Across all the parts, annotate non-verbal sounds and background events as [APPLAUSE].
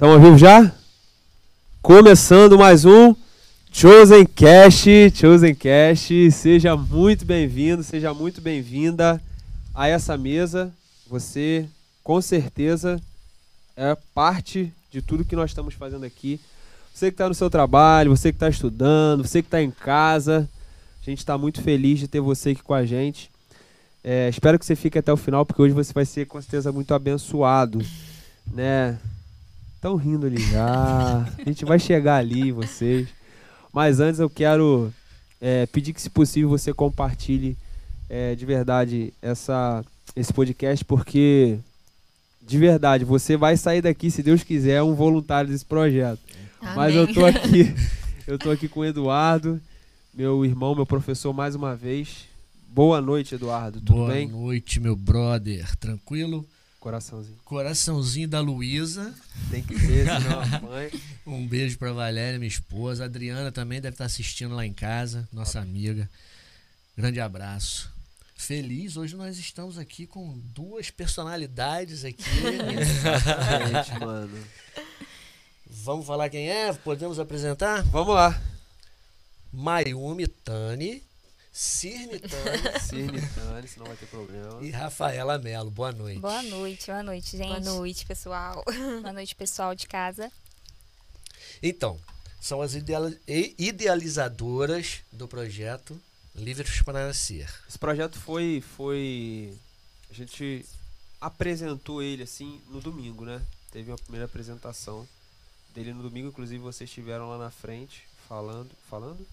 Estamos ao vivo já? Começando mais um Chosen Cast. Chosen Cast, seja muito bem-vindo, seja muito bem-vinda a essa mesa. Você, com certeza, é parte de tudo que nós estamos fazendo aqui. Você que está no seu trabalho, você que está estudando, você que está em casa, a gente está muito feliz de ter você aqui com a gente. É, espero que você fique até o final, porque hoje você vai ser com certeza muito abençoado, né? Estão rindo ali já. A gente vai chegar ali, vocês. Mas antes eu quero é, pedir que, se possível, você compartilhe é, de verdade essa, esse podcast, porque de verdade, você vai sair daqui, se Deus quiser, um voluntário desse projeto. Amém. Mas eu tô [LAUGHS] aqui, eu tô aqui com o Eduardo, meu irmão, meu professor, mais uma vez. Boa noite, Eduardo. Tudo Boa bem? noite, meu brother. Tranquilo? Coraçãozinho. Coraçãozinho da Luísa. Tem que ser, [LAUGHS] senão a mãe. Um beijo pra Valéria, minha esposa. A Adriana também deve estar assistindo lá em casa, nossa amiga. Grande abraço. Feliz, hoje nós estamos aqui com duas personalidades aqui. [LAUGHS] Gente, mano. Vamos falar quem é? Podemos apresentar? Vamos lá. Mayumi Tani, Cirne [LAUGHS] Tani Cirne Tani, senão vai ter problema. e Rafaela Melo. Boa noite. Boa noite, boa noite, gente. Boa noite, pessoal. [LAUGHS] Boa noite, pessoal de casa. Então, são as ideal- e- idealizadoras do projeto Livres para Nascer. Esse projeto foi, foi. A gente apresentou ele assim no domingo, né? Teve uma primeira apresentação dele no domingo, inclusive vocês estiveram lá na frente falando. Falando?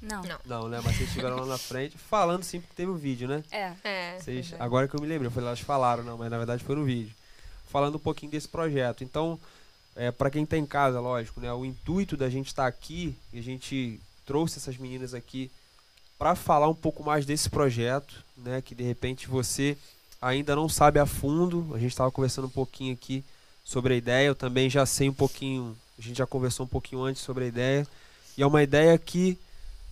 Não. Não. Não, né? Mas vocês estiveram lá na frente falando sim, porque teve um vídeo, né? É. É. Vocês, agora que eu me lembro, eu falei, elas falaram, não, mas na verdade foi no vídeo. Falando um pouquinho desse projeto. Então, é, para quem tá em casa, lógico, né? O intuito da gente estar aqui, e a gente trouxe essas meninas aqui para falar um pouco mais desse projeto, né? Que de repente você ainda não sabe a fundo. A gente estava conversando um pouquinho aqui sobre a ideia. Eu também já sei um pouquinho, a gente já conversou um pouquinho antes sobre a ideia. E é uma ideia que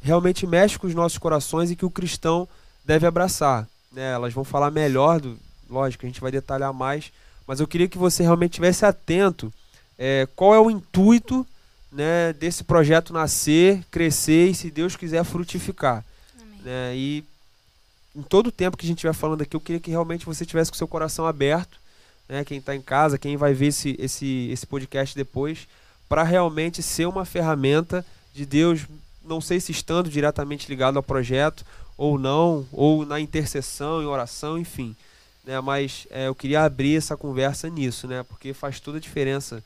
realmente mexe com os nossos corações e que o cristão deve abraçar. Né? Elas vão falar melhor, do, lógico, a gente vai detalhar mais, mas eu queria que você realmente tivesse atento é, qual é o intuito né, desse projeto nascer, crescer e, se Deus quiser, frutificar. Né? E em todo o tempo que a gente estiver falando aqui, eu queria que realmente você tivesse com o seu coração aberto, né? quem está em casa, quem vai ver esse, esse, esse podcast depois, para realmente ser uma ferramenta de Deus, não sei se estando diretamente ligado ao projeto ou não, ou na intercessão, em oração, enfim. Né? Mas é, eu queria abrir essa conversa nisso, né? porque faz toda a diferença.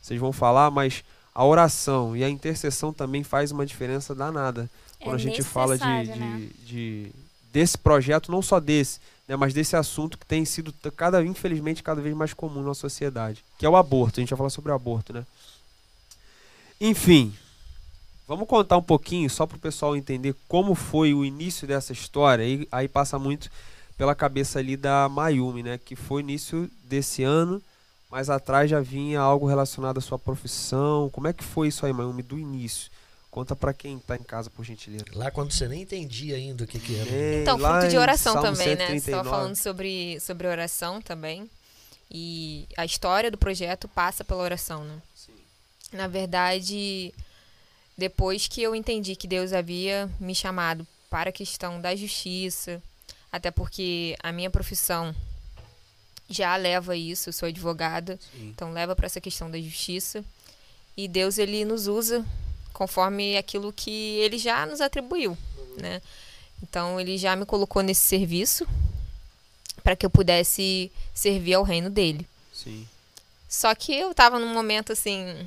Vocês vão falar, mas a oração e a intercessão também faz uma diferença danada quando É a gente fala de, necessário, de, né? de- desse projeto, não só desse, né, mas desse assunto que tem sido cada infelizmente cada vez mais comum na sociedade, que é o aborto. A gente vai falar sobre o aborto, né? Enfim, vamos contar um pouquinho só para o pessoal entender como foi o início dessa história. E aí passa muito pela cabeça ali da Mayumi, né, que foi início desse ano. Mas atrás já vinha algo relacionado à sua profissão. Como é que foi isso aí, Mayumi, do início? Conta pra quem tá em casa, por gentileza. Lá quando você nem entendia ainda o que, que era. Amém. Então, fruto de oração também, né? Você 139. estava falando sobre, sobre oração também. E a história do projeto passa pela oração, né? Sim. Na verdade, depois que eu entendi que Deus havia me chamado para a questão da justiça, até porque a minha profissão já leva isso, eu sou advogada, Sim. então leva para essa questão da justiça. E Deus ele nos usa conforme aquilo que ele já nos atribuiu, né? Então ele já me colocou nesse serviço para que eu pudesse servir ao reino dele. Sim. Só que eu tava num momento assim,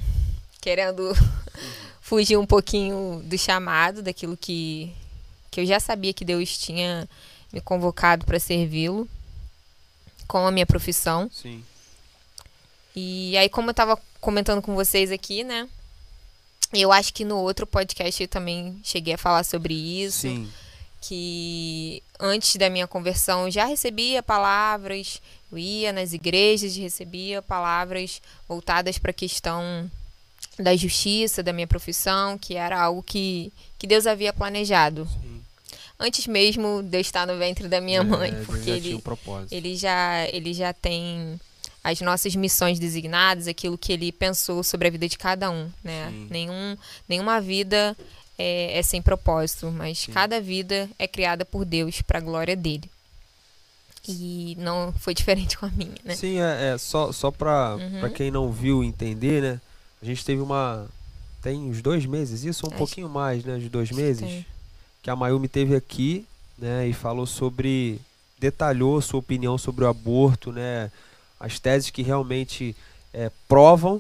querendo [LAUGHS] fugir um pouquinho do chamado, daquilo que, que eu já sabia que Deus tinha me convocado para servi-lo com a minha profissão. Sim. E aí, como eu tava comentando com vocês aqui, né? Eu acho que no outro podcast eu também cheguei a falar sobre isso. Sim. que antes da minha conversão eu já recebia palavras, eu ia nas igrejas e recebia palavras voltadas para a questão da justiça, da minha profissão, que era algo que, que Deus havia planejado. Sim. Antes mesmo de eu estar no ventre da minha É, mãe, Deus porque já ele, um ele já ele já tem as nossas missões designadas, aquilo que ele pensou sobre a vida de cada um, né? Sim. Nenhum, nenhuma vida é, é sem propósito, mas Sim. cada vida é criada por Deus para a glória dele. E não foi [LAUGHS] diferente com a minha, né? Sim, é, é só, só pra, Uhum. pra quem não viu entender, né? A gente teve uma. Tem uns dois meses, isso? Um Acho- pouquinho mais, né? De dois meses. tem. Que a Mayumi teve aqui, né? E falou sobre. Detalhou sua opinião sobre o aborto, né? As teses que realmente é, provam,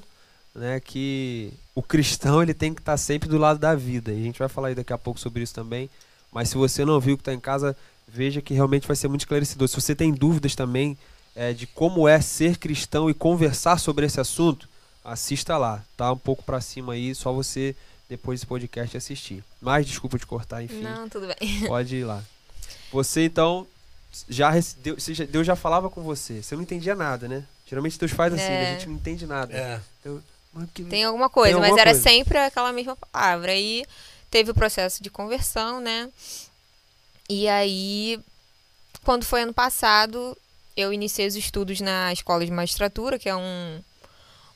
né? Que o cristão ele tem que estar sempre do lado da vida. E a gente vai falar daqui a pouco sobre isso também. Mas se você não viu que está em casa, veja que realmente vai ser muito esclarecedor. Se você tem dúvidas também é, de como é ser cristão e conversar sobre esse assunto, assista lá. Tá um pouco pra cima aí, só você depois desse podcast assistir. Mas desculpa te cortar, enfim, Não, tudo bem. [LAUGHS] pode ir lá. Você então já Deus, já- falava com você. Você não entendia nada, né? Geralmente Deus faz assim, É. a gente não entende nada. É. Mas que- Tem alguma coisa, Tem mas alguma era coisa. sempre aquela mesma palavra. Aí teve o processo de conversão, né? E aí, quando foi ano passado, eu iniciei os estudos na escola de magistratura, que é um,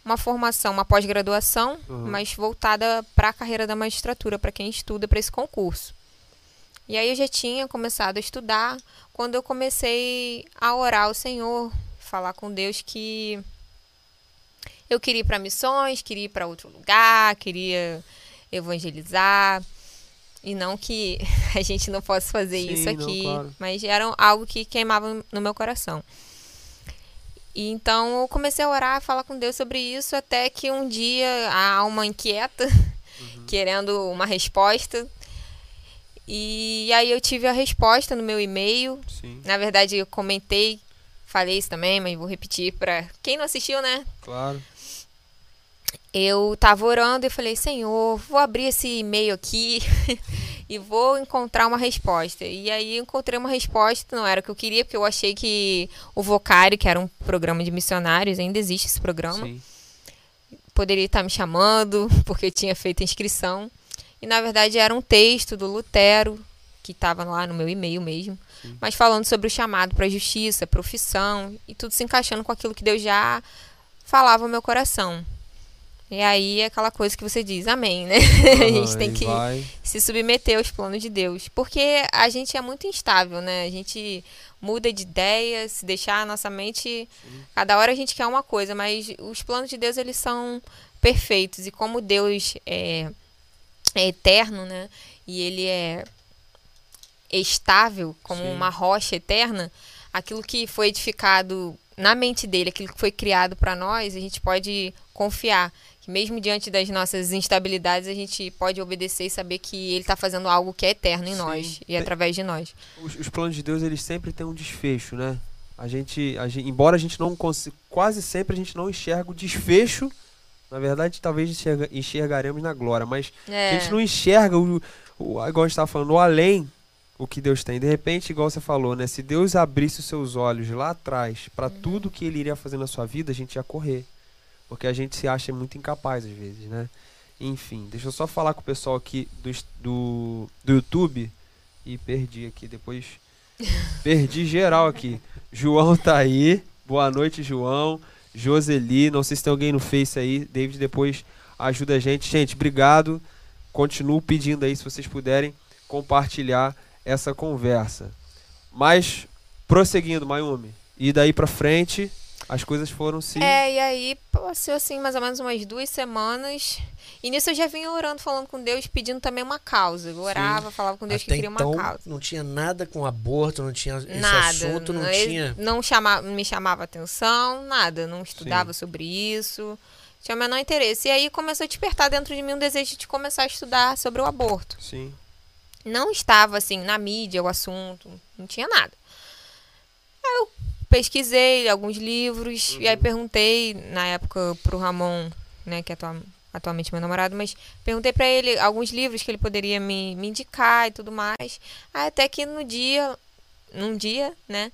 uma formação, uma pós-graduação, Uhum. mas voltada para a carreira da magistratura, para quem estuda para esse concurso. E aí eu já tinha começado a estudar quando eu comecei a orar ao Senhor, falar com Deus que eu queria ir para missões, queria ir para outro lugar, queria evangelizar. E não que [LAUGHS] a gente não possa fazer Sim, isso não, aqui, claro. mas era algo que queimava no meu coração. E então eu comecei a orar, a falar com Deus sobre isso, até que um dia a alma inquieta, Uhum. [LAUGHS] querendo uma resposta. E aí eu tive a resposta no meu e-mail. Sim, Na verdade, eu comentei, falei isso também, mas vou repetir para quem não assistiu, né? claro. eu tava orando e falei, Senhor, vou abrir esse e-mail aqui [LAUGHS] e vou encontrar uma resposta. E aí encontrei uma resposta, não era o que eu queria, porque eu achei que o Vocário, que era um programa de missionários, ainda existe esse programa, Sim. poderia estar me chamando, [LAUGHS] porque eu tinha feito a inscrição. E na verdade era um texto do Lutero, que estava lá no meu e-mail mesmo, Sim. mas falando sobre o chamado para a justiça, profissão, e tudo se encaixando com aquilo que Deus já falava no meu coração. E aí é aquela coisa que você diz, amém, né? [LAUGHS] a gente tem que vai. se submeter aos planos de Deus. Porque a gente é muito instável, né? A gente muda de ideia, se deixar a nossa mente. Cada hora a gente quer uma coisa, mas os planos de Deus, eles são perfeitos. E como Deus é, é eterno, né? E ele é estável, como Sim. uma rocha eterna, aquilo que foi edificado na mente dele, aquilo que foi criado para nós, a gente pode confiar mesmo diante das nossas instabilidades, a gente pode obedecer e saber que ele está fazendo algo que é eterno em Sim. nós e Tem- através de nós. Os, os planos de Deus, eles sempre têm um desfecho, né? A gente, a gente embora a gente não consiga, quase sempre a gente não enxerga o desfecho. Na verdade, talvez enxerga, enxergaremos na glória, mas É, a gente não enxerga o, o igual a gente estava falando, o além, o que Deus tem. De repente, igual você falou, né? Se Deus abrisse os seus olhos lá atrás para Uhum. tudo que Ele iria fazer na sua vida, a gente ia correr, porque a gente se acha muito incapaz às vezes, né? Enfim, deixa eu só falar com o pessoal aqui do, do, do YouTube e perdi aqui depois. [LAUGHS] Perdi geral aqui. João tá aí. Boa noite, João. Joseli, não sei se tem alguém no Face aí. David depois ajuda a gente. Gente, obrigado. Continuo pedindo aí se vocês puderem compartilhar essa conversa. Mas prosseguindo, Mayumi. E daí pra frente, as coisas foram se É, e aí passou assim mais ou menos umas duas semanas. E nisso eu já vinha orando, falando com Deus, pedindo também uma causa. Eu orava, falava com Deus que Até queria então, uma causa. não tinha nada com aborto, não tinha esse nada. assunto, não ele tinha... não chama, me chamava atenção, nada. Não estudava sobre isso. Tinha o menor interesse. E aí começou a despertar dentro de mim um desejo de começar a estudar sobre o aborto. Sim. Não estava assim na mídia o assunto, não tinha nada. Aí eu pesquisei alguns livros e aí perguntei na época pro Ramon, né, que é atua- atualmente meu namorado, mas perguntei pra ele alguns livros que ele poderia me, me indicar e tudo mais. Aí até que no dia, num dia, né,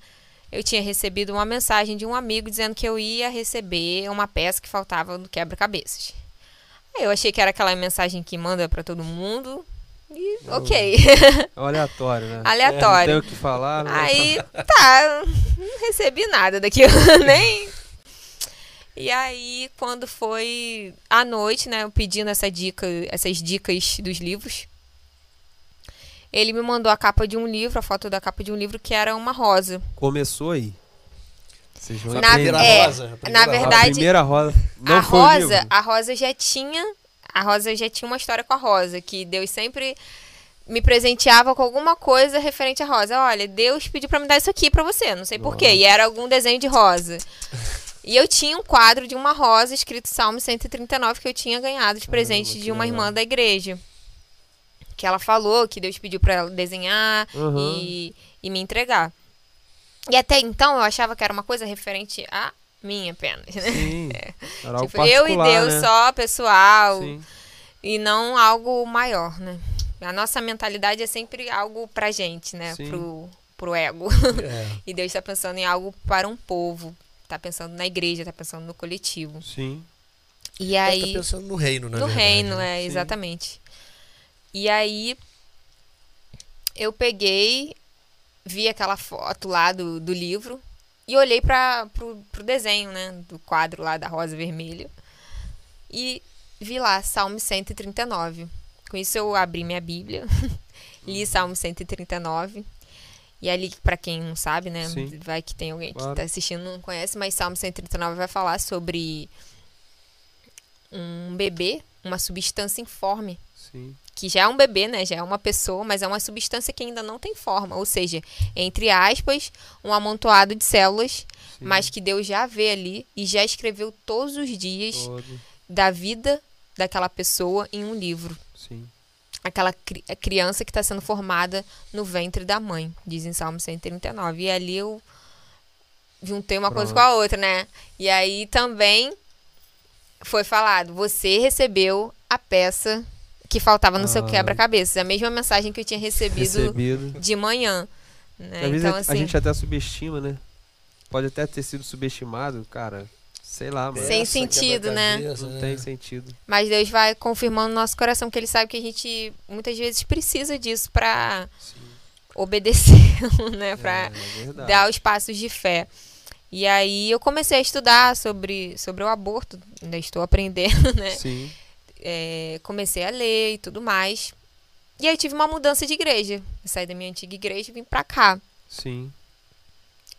eu tinha recebido uma mensagem de um amigo dizendo que eu ia receber uma peça que faltava do quebra-cabeças. Aí eu achei que era aquela mensagem que manda pra todo mundo. E ok. É aleatório, né? [LAUGHS] Aleatório. Não tem o que falar, né? Aí, [LAUGHS] tá, não recebi nada daquilo, [LAUGHS] nem. E aí, quando foi à noite, né, eu pedindo essa dica, essas dicas dos livros, ele me mandou a capa de um livro, a foto da capa de um livro que era uma rosa. Começou aí. Vocês vão Na- entender. é, rosa, a na primeira verdade- A primeira rosa. Não a rosa, a rosa já tinha, a rosa já tinha uma história com a rosa, que Deus sempre me presenteava com alguma coisa referente à rosa. Olha, Deus pediu pra me dar isso aqui pra você, não sei porquê, e era algum desenho de rosa. E eu tinha um quadro de uma rosa escrito Salmo 139 que eu tinha ganhado de presente de uma legal. irmã da igreja. Que ela falou que Deus pediu pra ela desenhar Aham. e, e me entregar. E até então eu achava que era uma coisa referente a mim apenas, [LAUGHS] né? Sim. Era algo Tipo, eu e Deus né? só, pessoal, Sim. e não algo maior, né? A nossa mentalidade é sempre algo pra gente, né? Sim. Pro, pro ego. É. [LAUGHS] E Deus tá pensando em algo para um povo. Tá pensando na igreja, tá pensando no coletivo. Sim. E Ele aí. tá pensando no reino, na no verdade, reino, né? é, Sim. exatamente. E aí. Eu peguei, vi aquela foto lá do, do livro e olhei para pro, pro desenho, né? Do quadro lá da rosa vermelha. E vi lá, Salmo 139. Com isso eu abri minha Bíblia, [LAUGHS] li Salmo 139. E ali, para quem não sabe, né? Sim. Vai que tem alguém Claro. que tá assistindo e não conhece, mas Salmo 139 vai falar sobre um bebê, uma substância informe Sim. Que já é um bebê, né? Já é uma pessoa, mas é uma substância que ainda não tem forma. Ou seja, entre aspas, um amontoado de células, Sim. mas que Deus já vê ali e já escreveu todos os dias Todo. da vida daquela pessoa em um livro. Sim. Aquela cri- criança que está sendo formada no ventre da mãe, diz em Salmo 139. E ali eu juntei uma coisa com a outra, né? E aí também foi falado: você recebeu a peça que faltava no seu Ah. quebra-cabeça. A mesma mensagem que eu tinha recebido Recebido. de manhã. Né? Às vezes Então, a- assim, a gente até subestima, né? Pode até ter sido subestimado, cara. Sei lá, mano. Sem sentido, né? Não tem sentido. mas Deus vai confirmando no nosso coração que Ele sabe que a gente muitas vezes precisa disso para obedecer, [LAUGHS] né? Pra É, é dar os passos de fé. E aí eu comecei a estudar sobre, sobre o aborto, ainda estou aprendendo, né? Sim. É, comecei a ler e tudo mais. E aí eu tive uma mudança de igreja. Eu saí da minha antiga igreja e vim pra cá. Sim.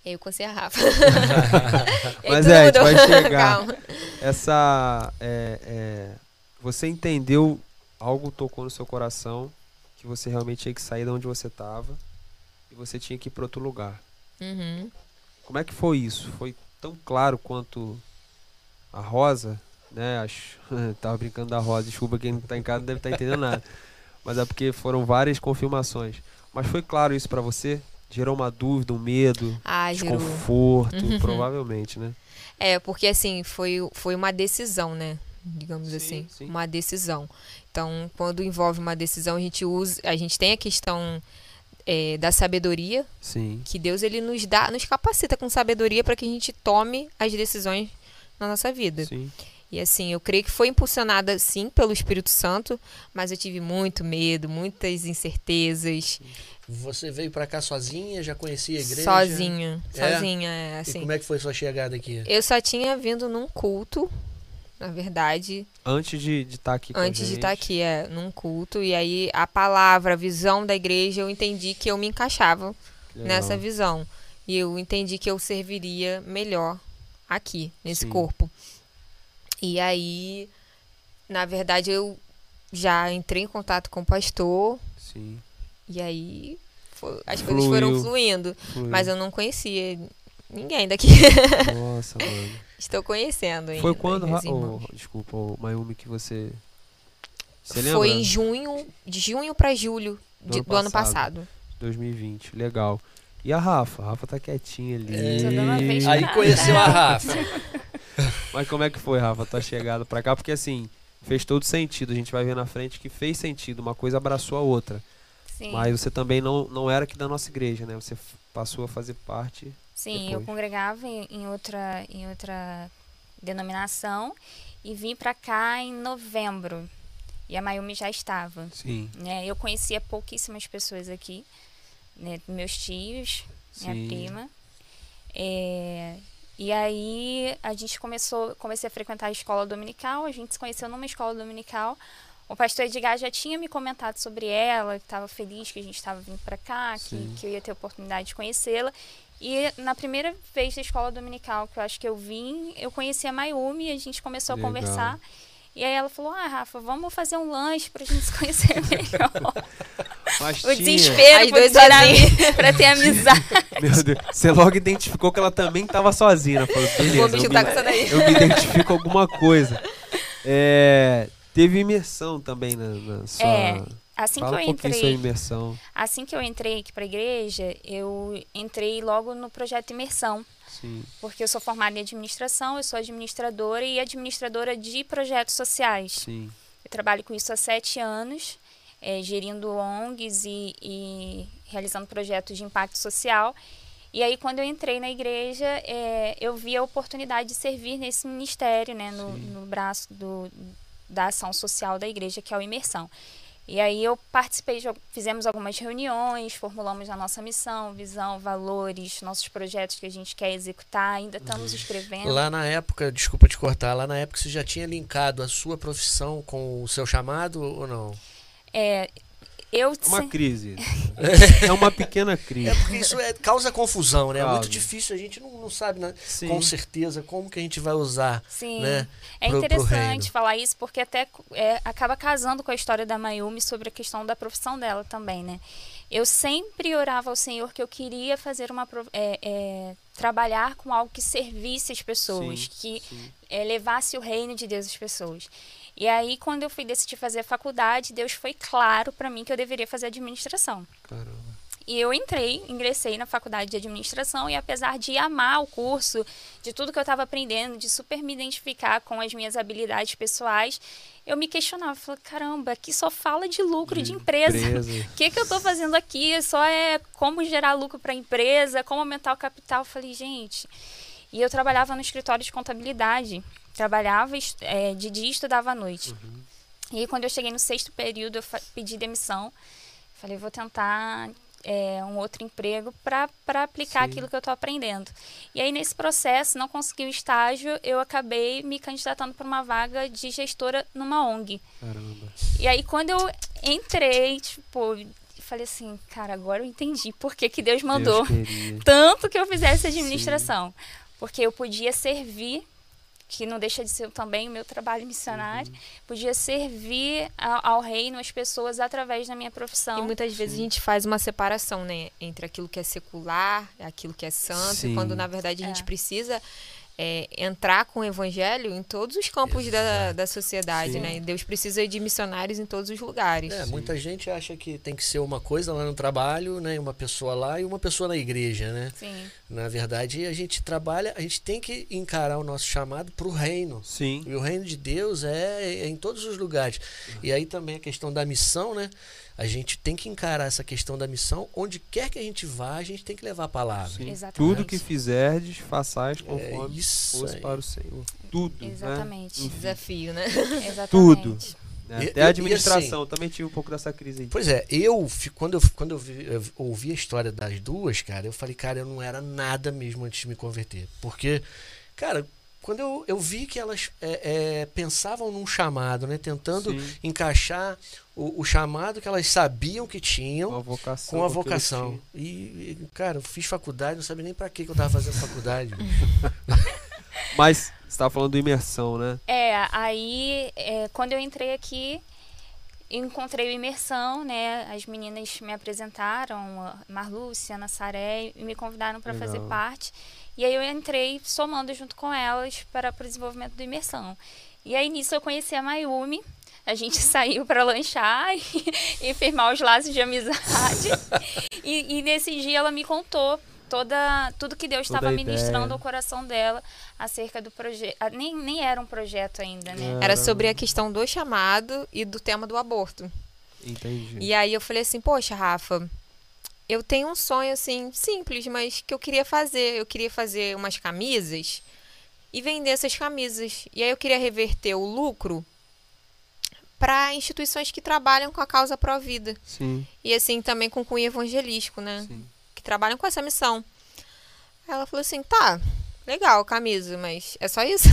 E aí eu conheci a Rafa. [LAUGHS] Mas é, a gente vai chegar. [LAUGHS] Calma. Essa. É, é, você entendeu, algo tocou no seu coração, que você realmente tinha que sair de onde você estava e você tinha que ir para outro lugar. Uhum. Como é que foi isso? Foi tão claro quanto a Rosa, né? Acho, [LAUGHS] tava brincando da Rosa, desculpa quem não tá em casa não deve estar entendendo nada. Mas é porque foram várias confirmações. Mas foi claro isso para você? Gerou uma dúvida, um medo, Ah, desconforto, Uhum. provavelmente, né? É, porque assim, foi, foi uma decisão, né? Digamos Sim, assim. sim. Uma decisão. Então, quando envolve uma decisão, a gente usa. A gente tem a questão é, da sabedoria, Sim. que Deus ele nos dá, nos capacita com sabedoria para que a gente tome as decisões na nossa vida. Sim. E assim, eu creio que foi impulsionada sim pelo Espírito Santo, mas eu tive muito medo, muitas incertezas, Você veio pra cá sozinha, já conhecia a igreja? sozinha, É? sozinha, é, E assim. como é que foi sua chegada aqui? Eu só tinha vindo num culto, na verdade, Antes de estar aqui com a antes de estar aqui, é, num culto, e aí a palavra, a visão da igreja, eu entendi que eu me encaixava Legal. nessa visão. E eu entendi que eu serviria melhor aqui, nesse Sim. corpo. E aí, na verdade, eu já entrei em contato com o pastor, Sim. e aí foi- as Fluiu. coisas foram fluindo. Fluiu. Mas eu não conhecia ninguém daqui. Nossa, [LAUGHS] mano. Estou conhecendo ainda. Foi quando, oh, desculpa, oh, Mayumi, que você. Você Foi em junho, de junho para julho de- ano do ano passado. passado. 2020, legal. E a Rafa? A Rafa tá quietinha ali. É. Tô dando uma vez Aí Nada. conheceu a Rafa. [LAUGHS] [LAUGHS] Mas como é que foi, Rafa, tua chegada pra cá? Porque assim, fez todo sentido. A gente vai ver na frente que fez sentido. Uma coisa abraçou a outra. Sim, Mas você também não, não era aqui da nossa igreja, né? Você passou a fazer parte. sim eu depois. congregava em, em outra, em outra denominação e vim pra cá em novembro. E a Mayumi já estava. Sim. Né? Eu conhecia pouquíssimas pessoas aqui, né? meus tios, minha Sim. prima. É, E aí a gente começou, comecei a frequentar a escola dominical, a gente se conheceu numa escola dominical. O pastor Edgar já tinha me comentado sobre ela, que estava feliz que a gente estava vindo para cá, que, que eu ia ter a oportunidade de conhecê-la. E na primeira vez da escola dominical que eu acho que eu vim, eu conheci a Mayumi e a gente começou Legal. a conversar. E aí ela falou: Ah, Rafa, vamos fazer um lanche pra gente se conhecer melhor. [LAUGHS] Mas o tinha- desespero As por ter pra ter amizade. [LAUGHS] Meu Deus. Você logo identificou que ela também estava sozinha. Né? Falou, beleza, eu me me, eu me identifico com alguma coisa. [LAUGHS] É, teve imersão também na, na sua... É, Assim Fala que um eu pouquinho sua entrei, imersão. assim que eu entrei aqui pra igreja, eu entrei logo no projeto Imersão. Sim, Porque eu sou formada em administração, eu sou administradora e administradora de projetos sociais. sim. Eu trabalho com isso há sete anos, eh, gerindo ONGs e, e realizando projetos de impacto social. E aí, quando eu entrei na igreja, eh, eu vi a oportunidade de servir nesse ministério, né, no, no braço do, da ação social da igreja, que é o Imersão. E aí eu participei, de fizemos algumas reuniões, formulamos a nossa missão, visão, valores, nossos projetos que a gente quer executar, ainda estamos escrevendo. Lá na época, desculpa te cortar, lá na época você já tinha linkado a sua profissão com o seu chamado ou não? É, eu É uma se- crise. [LAUGHS] é uma pequena crise. É porque isso é, causa confusão, né? É muito difícil, a gente não, não sabe né, Sim. com certeza como que a gente vai usar, Sim. né? É pro- pro interessante reino. falar isso porque até é, acaba casando com a história da Mayumi sobre a questão da profissão dela também, né? Eu sempre orava ao Senhor que eu queria fazer uma pro- é, é, trabalhar com algo que servisse as pessoas, Sim, que sim. é, levasse o reino de Deus às pessoas. E aí quando eu fui decidir fazer a faculdade, Deus foi claro para mim que eu deveria fazer administração. Caramba. E eu entrei, ingressei na faculdade de administração e apesar de amar o curso, de tudo que eu estava aprendendo, de super me identificar com as minhas habilidades pessoais, eu me questionava, falei, caramba, aqui só fala de lucro de, empresa. empresa. O [LAUGHS] que, que eu estou fazendo aqui? Só é como gerar lucro para a empresa, como aumentar o capital. Eu falei, gente. E eu trabalhava no escritório de contabilidade. Trabalhava eh, de dia e estudava à noite. E aí, quando eu cheguei no sexto período, eu pedi demissão. Falei, vou tentar é, um outro emprego para aplicar Sim. aquilo que eu estou aprendendo. E aí, nesse processo, não consegui o estágio, eu acabei me candidatando para uma vaga de gestora numa ONG. Caramba. E aí, quando eu entrei, tipo, falei assim, cara, agora eu entendi por que, que Deus mandou Deus tanto que eu fizesse administração. Porque eu podia servir, que não deixa de ser também o meu trabalho missionário, Uhum. podia servir ao, ao reino, às pessoas, através da minha profissão. E muitas vezes a gente faz uma separação, né? Entre aquilo que é secular, aquilo que é santo, Sim. e quando na verdade a É. gente precisa é, entrar com o evangelho em todos os campos da, da sociedade, Sim. né? Deus precisa de missionários em todos os lugares. É, muita gente acha que tem que ser uma coisa lá no trabalho, né? Uma pessoa lá e uma pessoa na igreja, né? Sim, Na verdade, a gente trabalha, a gente tem que encarar o nosso chamado para o reino. Sim. E o reino de Deus é, é em todos os lugares. E aí também a questão da missão, né? A gente tem que encarar essa questão da missão. Onde quer que a gente vá, a gente tem que levar a palavra. Sim. Exatamente. Tudo que fizerdes, façais conforme É isso fosse para o Senhor. Tudo. Exatamente. Né? Desafio, né? exatamente. Tudo. Né? E- Até e- a e administração. assim- também tive um pouco dessa crise aí. Pois é, eu, quando eu, quando eu, vi- eu ouvi a história das duas, cara, eu falei, cara, eu não era nada mesmo antes de me converter. Porque, cara, quando eu, eu vi que elas é, é, pensavam num chamado, né? Tentando Sim. encaixar o, o chamado que elas sabiam que tinham Com a vocação. com a vocação. E, e, cara, eu fiz faculdade, não sabia nem pra que que eu tava fazendo faculdade. [LAUGHS] Mas você estava falando do imersão, né? É, aí é, quando eu entrei aqui, encontrei o Imersão, né? As meninas me apresentaram, Marlúcia, Ana Saré, e me convidaram para fazer parte. E aí eu entrei somando junto com elas para o desenvolvimento do Imersão. E aí nisso eu conheci a Mayumi. A gente [LAUGHS] saiu para lanchar [LAUGHS] e, e firmar os laços de amizade. e, e nesse dia ela me contou toda tudo que Deus estava ministrando ao coração dela acerca do projeto. Nem, nem era um projeto ainda, né? Era sobre a questão do chamado e do tema do aborto. Entendi. E aí eu falei assim, poxa, Rafa, eu tenho um sonho assim, simples, mas que eu queria fazer. Eu queria fazer umas camisas e vender essas camisas. E aí eu queria reverter o lucro para instituições que trabalham com a causa pró-vida. E assim também com cunho evangelístico, né? sim. Que trabalham com essa missão. Aí ela falou assim, tá, legal, camisa, mas é só isso?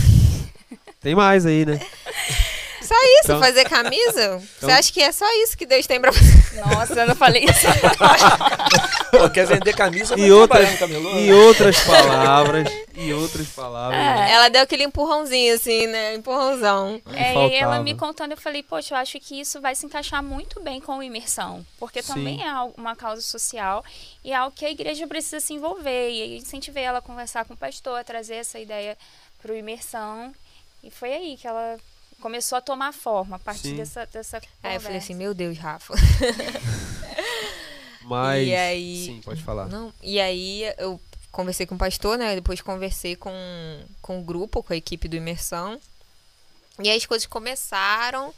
Tem mais aí, né? [LAUGHS] Só isso, Então- fazer camisa? Você Então- acha que é só isso que Deus tem pra fazer? Nossa, eu não falei isso. [LAUGHS] Pô, quer vender camisa, E outras, camelô? em outras palavras, em outras palavras. É. Ela deu aquele empurrãozinho assim, né? Empurrãozão. É, e aí ela faltava. me contando, eu falei, poxa, eu acho que isso vai se encaixar muito bem com a imersão. Porque Sim. também é uma causa social e é algo que a igreja precisa se envolver. E aí incentivei ela a conversar com o pastor, a trazer essa ideia para o imersão. E foi aí que ela começou a tomar forma, a partir Sim. dessa, dessa Aí eu falei assim, meu Deus, Rafa. [LAUGHS] Mas. E aí- Sim, pode falar. Não, e aí eu conversei com o pastor, né? Depois conversei com, com o grupo, com a equipe do Imersão. E aí as coisas começaram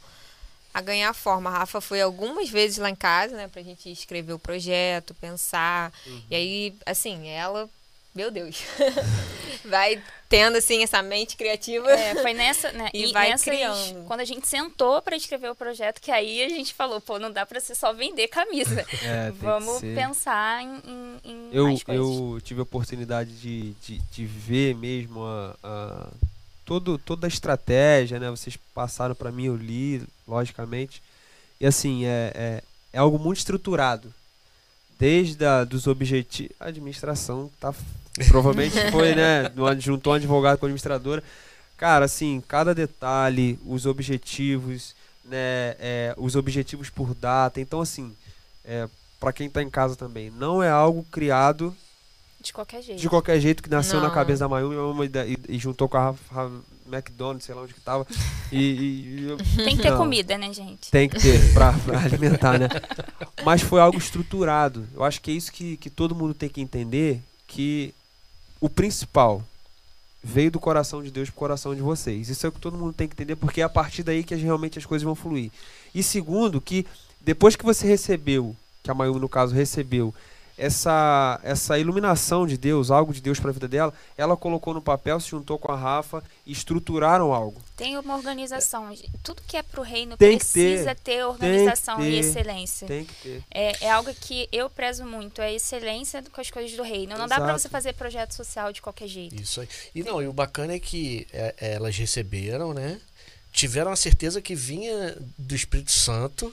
a ganhar forma. A Rafa foi algumas vezes lá em casa, né? Pra gente escrever o projeto, pensar. E aí, assim, ela, meu Deus, [LAUGHS] vai tendo, assim, essa mente criativa. É, foi nessa, né? E vai nessas- criando. Quando a gente sentou para escrever o projeto, que aí a gente falou, pô, não dá para ser só vender camisa. [LAUGHS] É, Vamos pensar em, em, em Eu, mais coisas. eu tive a oportunidade de, de, de ver mesmo a, a- todo, toda a estratégia, né? Vocês passaram para mim, eu li, logicamente. E assim, é, é, é algo muito estruturado. Desde a, dos objetivos. A administração tá. Provavelmente [LAUGHS] foi, né? Juntou um advogado com a administradora. Cara, assim, cada detalhe, os objetivos, né? é, os objetivos por data. Então, assim, é, para quem tá em casa também, não é algo criado De qualquer jeito. de qualquer jeito que nasceu na Não. cabeça da Mayumi ideia- e, e juntou com a Rafa McDonald's, sei lá onde que tava. [LAUGHS] E, e- e eu- Tem que ter Não. comida, né, gente? Tem que ter pra, [LAUGHS] pra alimentar, né? Mas foi algo estruturado. Eu acho que é isso que, que todo mundo tem que entender, que o principal veio do coração de Deus pro coração de vocês. Isso é o que todo mundo tem que entender, porque é a partir daí que realmente as coisas vão fluir. E segundo, que depois que você recebeu, que a Mayumi no caso recebeu, essa, essa iluminação de Deus, algo de Deus para a vida dela, ela colocou no papel, se juntou com a Rafa e estruturaram algo. Tem uma organização. Tudo que é pro reino Tem precisa ter, organização ter. e excelência. Tem que ter. É, é algo que eu prezo muito, é a excelência com as coisas do reino. Não dá pra Exato. você fazer projeto social de qualquer jeito. Isso aí. E não, e o bacana é que é, é, elas receberam, né? Tiveram a certeza que vinha do Espírito Santo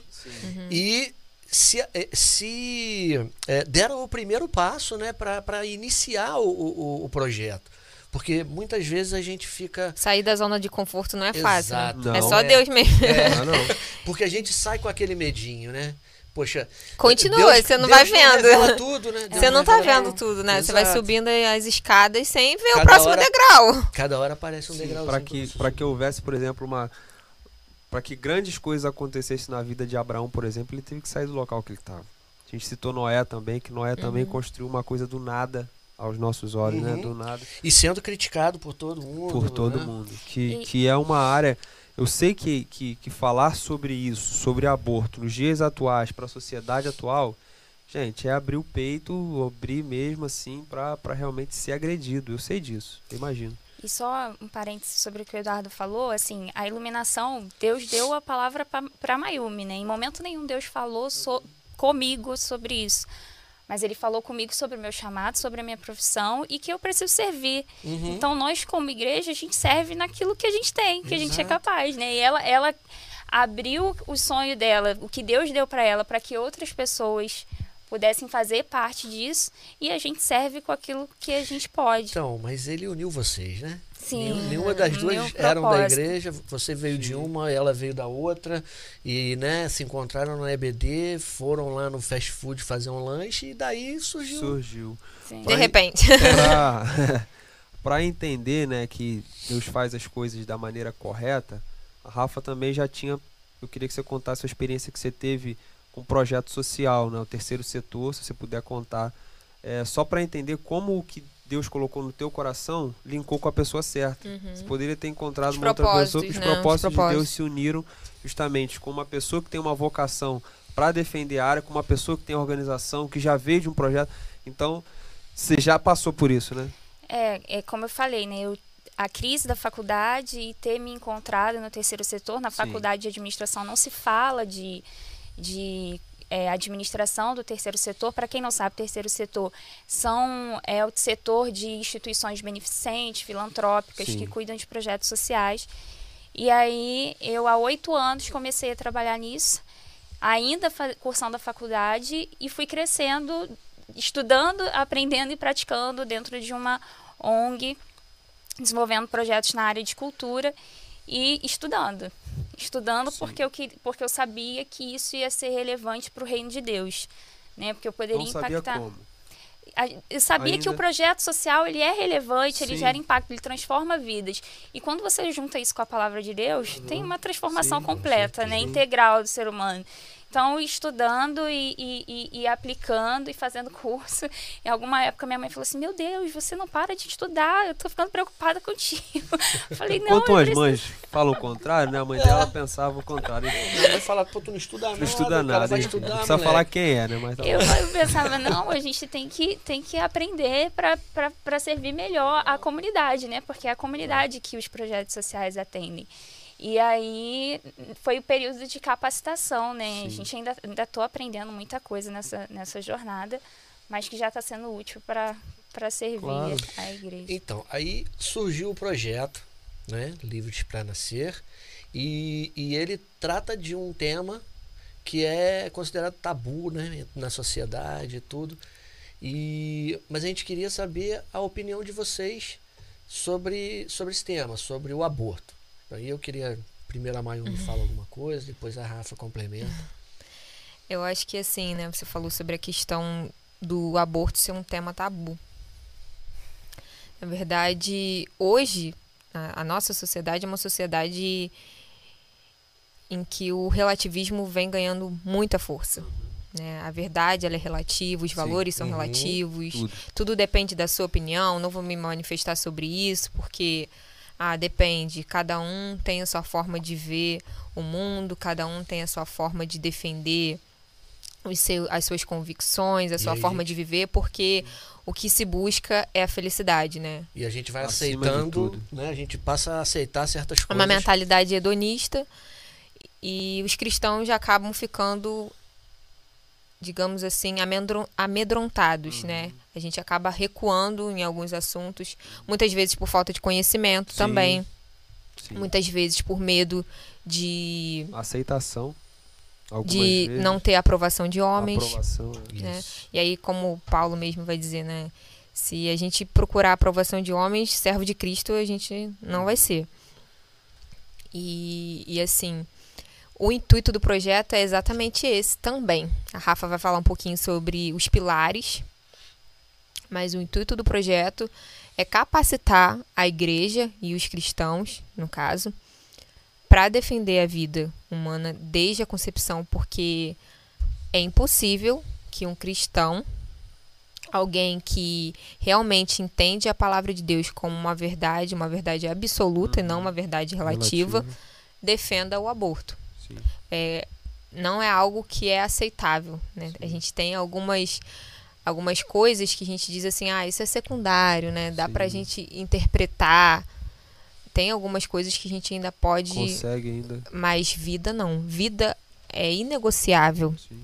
e se, é, se é, deram o primeiro passo, né, para iniciar o, o, o projeto. Porque muitas vezes a gente fica. Sair da zona de conforto não é fácil. né? Exato. É Não. só É. Deus mesmo. É, Ah, [LAUGHS] não. porque a gente sai com aquele medinho, né? Poxa. Continua, Deus- você não Deus vai vendo. revela tudo, né? Deus Você não tá revela vendo tudo, né? Você Exato. vai subindo as escadas sem ver o Cada próximo hora- degrau. Cada hora aparece um degrauzinho. para que que houvesse, por exemplo, uma para que grandes coisas acontecessem na vida de Abraão, por exemplo, ele teve que sair do local que ele estava. A gente citou Noé também, que Noé também Uhum. construiu uma coisa do nada aos nossos olhos, né? Uhum. Do nada E sendo criticado por todo mundo. por todo né? mundo. Que, que é uma área. Eu sei que, que, que falar sobre isso, sobre aborto, nos dias atuais, para a sociedade atual, gente, é abrir o peito, abrir mesmo assim, para realmente ser agredido. Eu sei disso, eu imagino. E só um parênteses sobre o que o Eduardo falou, assim, a iluminação, Deus deu a palavra para Mayumi, né? Em momento nenhum Deus falou so- comigo sobre isso. Mas ele falou comigo sobre o meu chamado, sobre a minha profissão e que eu preciso servir. Uhum. Então, nós, como igreja, a gente serve naquilo que a gente tem, que a gente é Exato. capaz, né? E ela, ela abriu o sonho dela, o que Deus deu para ela, para que outras pessoas pudessem fazer parte disso e a gente serve com aquilo que a gente pode. Então, mas ele uniu vocês, né? Sim. Nenhum- Nenhuma das duas eram da igreja, você veio de uma, ela veio da outra, e né, se encontraram no EBD, foram lá no fast food fazer um lanche, e daí surgiu. Surgiu. Sim. De repente. Pra, [LAUGHS] [LAUGHS] pra entender, né, que Deus faz as coisas da maneira correta, a Rafa também já tinha. Eu queria que você contasse a experiência que você teve o projeto social, né, o terceiro setor, se você puder contar, é, só para entender como o que Deus colocou no teu coração linkou com a pessoa certa. Você poderia ter encontrado Os uma outra pessoa que os propósitos, né? Os propósitos de Deus propósitos. se uniram justamente com uma pessoa que tem uma vocação para defender a área, com uma pessoa que tem organização, que já veio de um projeto. Então, você já passou por isso, né? É, é como eu falei, né? Eu, a crise da faculdade e ter me encontrado no terceiro setor, na Sim. faculdade de administração não se fala de, de é, administração do terceiro setor. Para quem não sabe, terceiro setor são é o setor de instituições beneficentes, filantrópicas, Sim. que cuidam de projetos sociais. E aí, eu há oito anos comecei a trabalhar nisso, ainda cursando a faculdade, e fui crescendo, estudando, aprendendo e praticando dentro de uma ONG, desenvolvendo projetos na área de cultura e estudando. Estudando Sim. porque eu, que, porque eu sabia que isso ia ser relevante para o reino de Deus. Né? Porque eu poderia Não sabia impactar. como. A- Eu sabia que o Ainda. projeto social ele é relevante, ele Sim. gera impacto, ele transforma vidas. E quando você junta isso com a palavra de Deus, tem uma transformação Uhum. Sim, com completa, né, integral do ser humano. Então, estudando e, e- e- e aplicando e fazendo curso, em alguma época minha mãe falou assim: Meu Deus, você não para de estudar, eu tô ficando preocupada contigo. Eu falei: Não, Enquanto eu as preciso- mães falam o contrário, né? A mãe dela pensava o contrário. Minha mãe fala, pô, tu não estuda nada. Não estuda cara nada. vai hein? estudar, não precisa moleque. falar quem é, né? Mas tá Eu, eu [LAUGHS] pensava, não, a gente tem que, tem que aprender para servir melhor a comunidade, né? Porque é a comunidade que os projetos sociais atendem. E aí foi o período de capacitação, né? Sim. A gente ainda estou aprendendo muita coisa nessa, nessa jornada, mas que já está sendo útil para servir Claro. a igreja. Então, aí surgiu o projeto, né? Livros para Nascer, e, e ele trata de um tema que é considerado tabu, né? Na sociedade e tudo. E, mas a gente queria saber a opinião de vocês sobre, sobre esse tema, sobre o aborto. Aí eu queria, primeiro a Mayumi fala alguma coisa, depois a Rafa complementa. Eu acho que assim, né? Você falou sobre a questão do aborto ser um tema tabu. Na verdade, hoje, a, a nossa sociedade é uma sociedade em que o relativismo vem ganhando muita força. Né? A verdade ela é relativa, os Sim. valores são Uhum. relativos, Tudo. tudo depende da sua opinião, não vou me manifestar sobre isso, porque ah, depende, cada um tem a sua forma de ver o mundo, cada um tem a sua forma de defender os seu, as suas convicções, a E sua aí, forma gente? de viver, porque o que se busca é a felicidade, né? E a gente vai Acima aceitando, né? A gente passa a aceitar certas É coisas. uma mentalidade hedonista e os cristãos já acabam ficando digamos assim amedron- amedrontados Uhum. né a gente acaba recuando em alguns assuntos muitas vezes por falta de conhecimento Sim. também Sim. muitas vezes por medo de Aceitação. De vezes. não ter aprovação de homens Aprovação. né? Isso. E aí, como Paulo mesmo vai dizer, né? Se a gente procurar a aprovação de homens, servo de Cristo, a gente não vai ser. E, e assim, o intuito do projeto é exatamente esse também. A Rafa vai falar um pouquinho sobre os pilares, mas o intuito do projeto é capacitar a igreja e os cristãos, no caso, para defender a vida humana desde a concepção, porque é impossível que um cristão, alguém que realmente entende a palavra de Deus como uma verdade, uma verdade absoluta e não uma verdade relativa, Relativo. defenda o aborto. É, não é algo que é aceitável. Né? A gente tem algumas algumas coisas que a gente diz assim, ah, isso é secundário, né? Dá pra Sim. gente interpretar. Tem algumas coisas que a gente ainda pode, Consegue ainda. mas vida não. Vida é inegociável. Sim.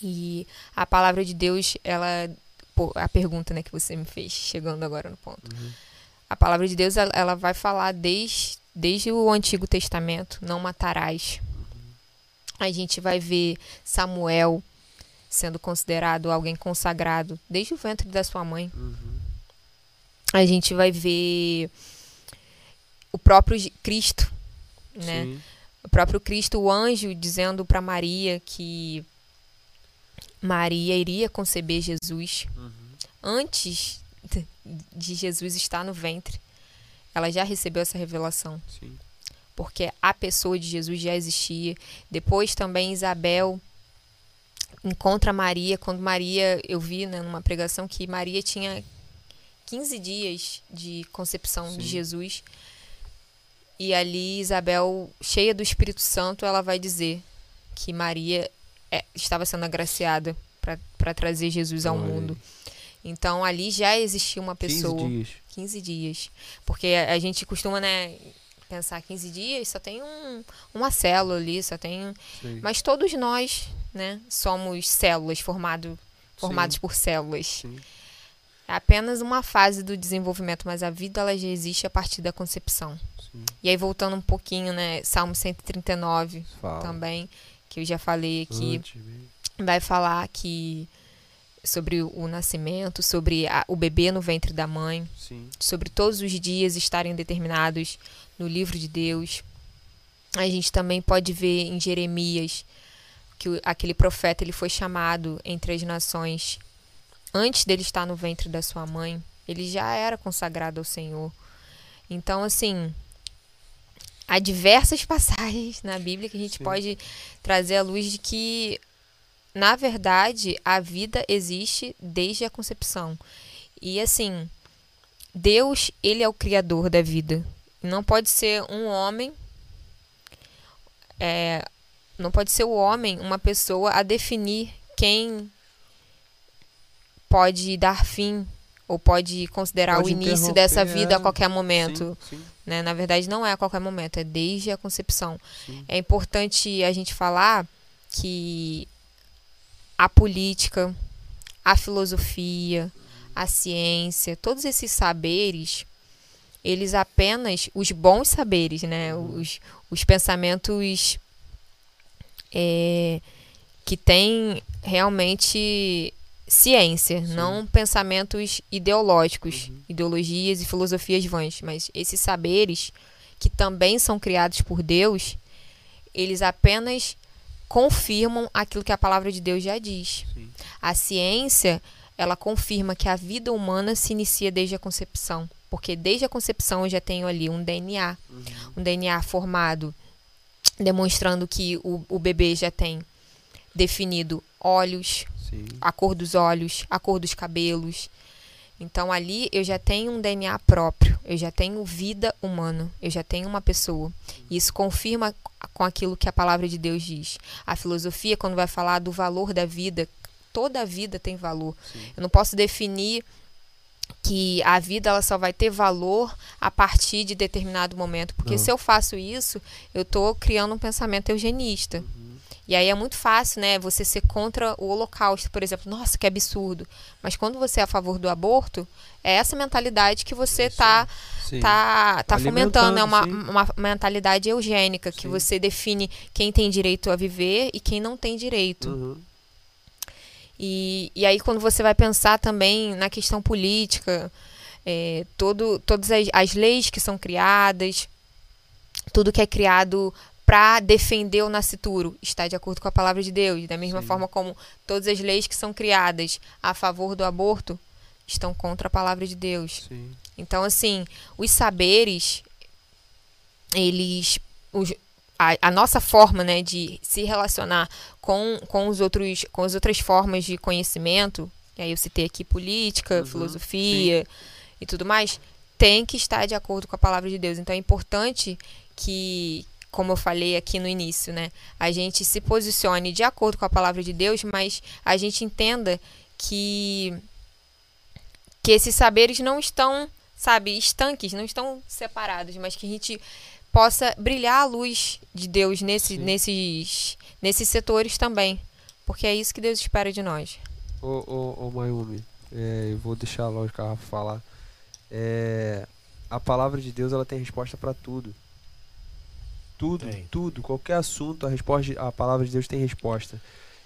E a palavra de Deus, ela. pô, a pergunta né, que você me fez, chegando agora no ponto. Uhum. A palavra de Deus, ela, ela vai falar desde, desde o Antigo Testamento: não matarás. A gente vai ver Samuel sendo considerado alguém consagrado desde o ventre da sua mãe. Uhum. A gente vai ver o próprio Cristo, né? Sim. o próprio Cristo, o anjo, dizendo para Maria que Maria iria conceber Jesus Uhum. antes de Jesus estar no ventre. Ela já recebeu essa revelação, Sim. porque a pessoa de Jesus já existia. Depois também Isabel encontra Maria, quando Maria, eu vi né, numa pregação que Maria tinha 15 dias de concepção de Sim. Jesus. E ali Isabel, cheia do Espírito Santo, ela vai dizer que Maria é, estava sendo agraciada para trazer Jesus ao aí. mundo. Então ali já existia uma 15 pessoa. dias. 15 dias. Porque a, a gente costuma, né, pensar 15 dias, só tem um, uma célula ali, só tem. Sei. Mas todos nós, né? Somos células formado, formados Sim. por células. Sim. É apenas uma fase do desenvolvimento, mas a vida ela já existe a partir da concepção. Sim. E aí voltando um pouquinho, né, Salmo 139 Fala. também, que eu já falei aqui, Antes vai falar que sobre o nascimento, sobre a- o bebê no ventre da mãe, Sim. sobre todos os dias estarem determinados no livro de Deus. A gente também pode ver em Jeremias que aquele profeta ele foi chamado entre as nações antes dele estar no ventre da sua mãe. Ele já era consagrado ao Senhor. Então, assim, há diversas [LAUGHS] passagens na Bíblia que a gente Sim. pode trazer à luz de que, na verdade, a vida existe desde a concepção. E assim, Deus, ele é o criador da vida. Não pode ser um homem é, não pode ser o homem uma pessoa a definir quem pode dar fim ou pode considerar Pode o início dessa vida é. a qualquer momento. Sim, sim, né? Na verdade, não é a qualquer momento, é desde a concepção. sim. É importante a gente falar que a política, a filosofia, a ciência, todos esses saberes, eles apenas, os bons saberes, né? Os, os pensamentos é, que têm realmente ciência, não pensamentos ideológicos, ideologias e filosofias vãs, mas esses saberes que também são criados por Deus, eles apenas confirmam aquilo que a palavra de Deus já diz. Sim. A ciência, ela confirma que a vida humana se inicia desde a concepção, porque desde a concepção eu já tenho ali um DNA, um DNA formado, demonstrando que o, o bebê já tem definido olhos, Sim. a cor dos olhos, a cor dos cabelos. Então ali eu já tenho um DNA próprio, eu já tenho vida humana, eu já tenho uma pessoa. E isso confirma com aquilo que a palavra de Deus diz. A filosofia, quando vai falar do valor da vida, toda a vida tem valor. Eu não posso definir que a vida ela só vai ter valor a partir de determinado momento, porque Não. se eu faço isso, eu estou criando um pensamento eugenista. E aí é muito fácil, né, você ser contra o holocausto, por exemplo. Nossa, que absurdo. Mas quando você é a favor do aborto, é essa mentalidade que você está tá, tá fomentando. É uma, uma mentalidade eugênica, que Sim. você define quem tem direito a viver e quem não tem direito. Uhum. E, e aí, quando você vai pensar também na questão política, é, todo, todas as, as leis que são criadas, tudo que é criado para defender o nascituro está de acordo com a palavra de Deus. Da mesma Sim. forma como todas as leis que são criadas a favor do aborto estão contra a palavra de Deus. Sim. Então, assim, os saberes, eles. os- a, a nossa forma né, de se relacionar com, com, os outros, com as outras formas de conhecimento, e aí eu citei aqui política, Uhum, filosofia e tudo mais, tem que estar de acordo com a palavra de Deus. Então é importante que, como eu falei aqui no início, né, a gente se posicione de acordo com a palavra de Deus, mas a gente entenda que que esses saberes não estão, sabe, estanques, não estão separados, mas que a gente possa brilhar a luz de Deus nesse, Sim. nesses, nesses setores também. Porque é isso que Deus espera de nós. Ô, ô, ô Mayumi, é, eu vou deixar lógico a Rafa falar. É, a palavra de Deus ela tem resposta para tudo. Tudo, Tem. tudo, qualquer assunto, a resposta, a palavra de Deus tem resposta.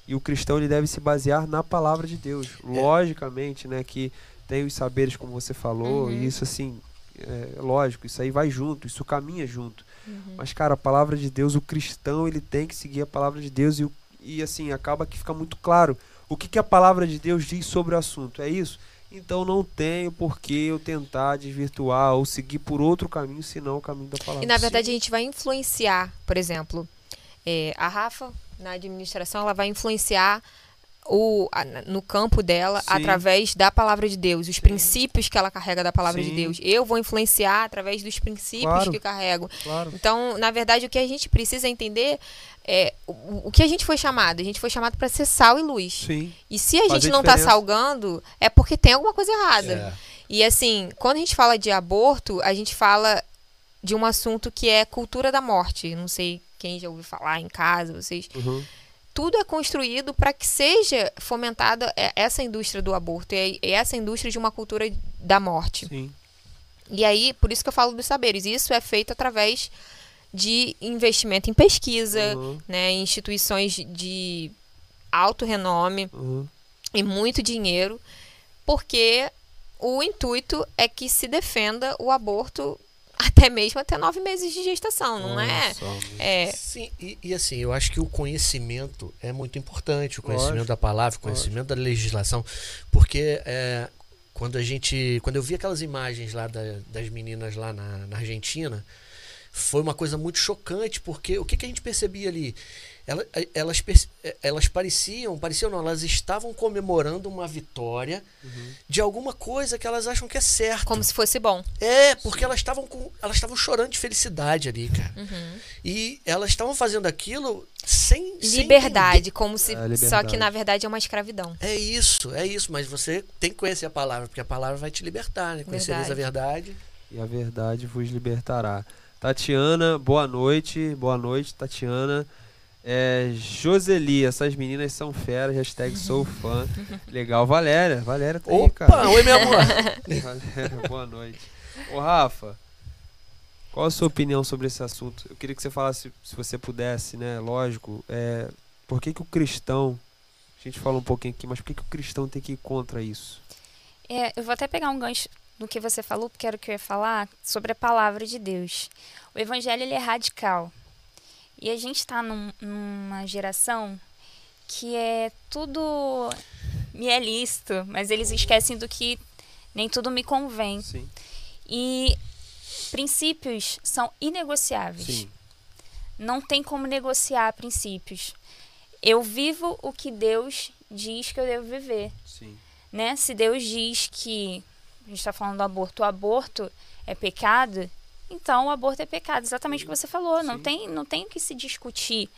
E o cristão ele deve se basear na palavra de Deus. Logicamente, né, que tem os saberes como você falou, Uhum. e isso assim, é lógico, isso aí vai junto, isso caminha junto. Mas cara, a palavra de Deus, o cristão, ele tem que seguir a palavra de Deus e, o- e assim, acaba que fica muito claro o que, que a palavra de Deus diz sobre o assunto. É isso? Então não tenho por que eu tentar desvirtuar ou seguir por outro caminho senão o caminho da palavra. E na verdade a gente vai influenciar, por exemplo, é, a Rafa na administração ela vai influenciar o, a- no campo dela Sim. através da palavra de Deus, os princípios que ela carrega da palavra de Sim. Deus. Eu vou influenciar através dos princípios Claro. que carrego. Claro. Então, na verdade, o que a gente precisa entender é o, o que a gente foi chamado. A gente foi chamado para ser sal e luz. Sim. E se a gente Fazer não tá diferença. salgando, é porque tem alguma coisa errada. É. E assim, quando a gente fala de aborto, a gente fala de um assunto que é cultura da morte. Não sei quem já ouviu falar em casa, vocês. Uhum. tudo é construído para que seja fomentada é, essa indústria do aborto e essa indústria de uma cultura da morte. Sim. E aí, por isso que eu falo dos saberes. Isso é feito através de investimento em pesquisa, Uhum. né, em instituições de alto renome Uhum. e muito dinheiro, porque o intuito é que se defenda o aborto [LAUGHS] até mesmo até nove meses de gestação, não é? Só, É, Sim, e, e assim, eu acho que o conhecimento é muito importante, o conhecimento Lógico, da palavra, o conhecimento da legislação, porque é, quando a gente, quando eu vi aquelas imagens lá da- das meninas lá na, na Argentina, foi uma coisa muito chocante, porque o que, que a gente percebia ali? Ela- Elas, perce- elas pareciam, pareciam não, elas estavam comemorando uma vitória de alguma coisa que elas acham que é certo. como se fosse bom. É, porque elas estavam com. Elas estavam chorando de felicidade ali, cara. Uhum. E elas estavam fazendo aquilo sem. sem Liberdade, como se. É, Só que na verdade é uma escravidão. É isso, é isso. Mas você tem que conhecer a palavra, porque a palavra vai te libertar, né? Conhecereis a verdade. E a verdade vos libertará. Tatiana, boa noite. Boa noite, Tatiana. É, Joseli, essas meninas são feras, hashtag sou [LAUGHS] fã. Legal, Valéria. Valéria tá aí, cara. Opa, oi, meu amor. [LAUGHS] Valéria, boa noite. Ô, Rafa, qual a sua opinião sobre esse assunto? Eu queria que você falasse, se você pudesse, né? Lógico, é, por que, que o cristão. A gente falou um pouquinho aqui, mas por que, que o cristão tem que ir contra isso? É, eu vou até pegar um gancho do que você falou, porque era o que eu ia falar, sobre a palavra de Deus. O evangelho ele é radical. E a gente está num, numa geração que é tudo me é lícito, mas eles esquecem do que nem tudo me convém. Sim. E princípios são inegociáveis. Sim. Não tem como negociar princípios. Eu vivo o que Deus diz que eu devo viver Sim. né? Se Deus diz que a gente está falando do aborto, o aborto é pecado, então o aborto é pecado, exatamente o que você falou. Não Sim. tem, não tem o que se discutir,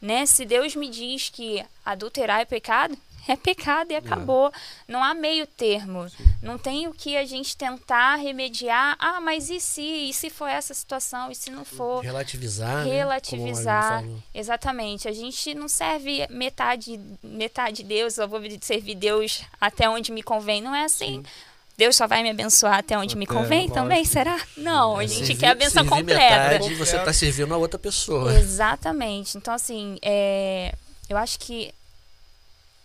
né? Se Deus me diz que adulterar é pecado, é pecado e acabou. Não há meio termo. Não tem o que a gente tentar remediar. Ah, mas e se? E se for essa situação? E se não for? Relativizar. né? Relativizar. Como a. Exatamente. A gente não serve metade, metade Deus, eu vou servir Deus até onde me convém. Não é assim. Deus só vai me abençoar até onde me Até, convém lógico. também, será? Não, a É, gente servir- quer a benção completa. Metade, você está servindo a outra pessoa. Exatamente. Então, assim, é, eu acho que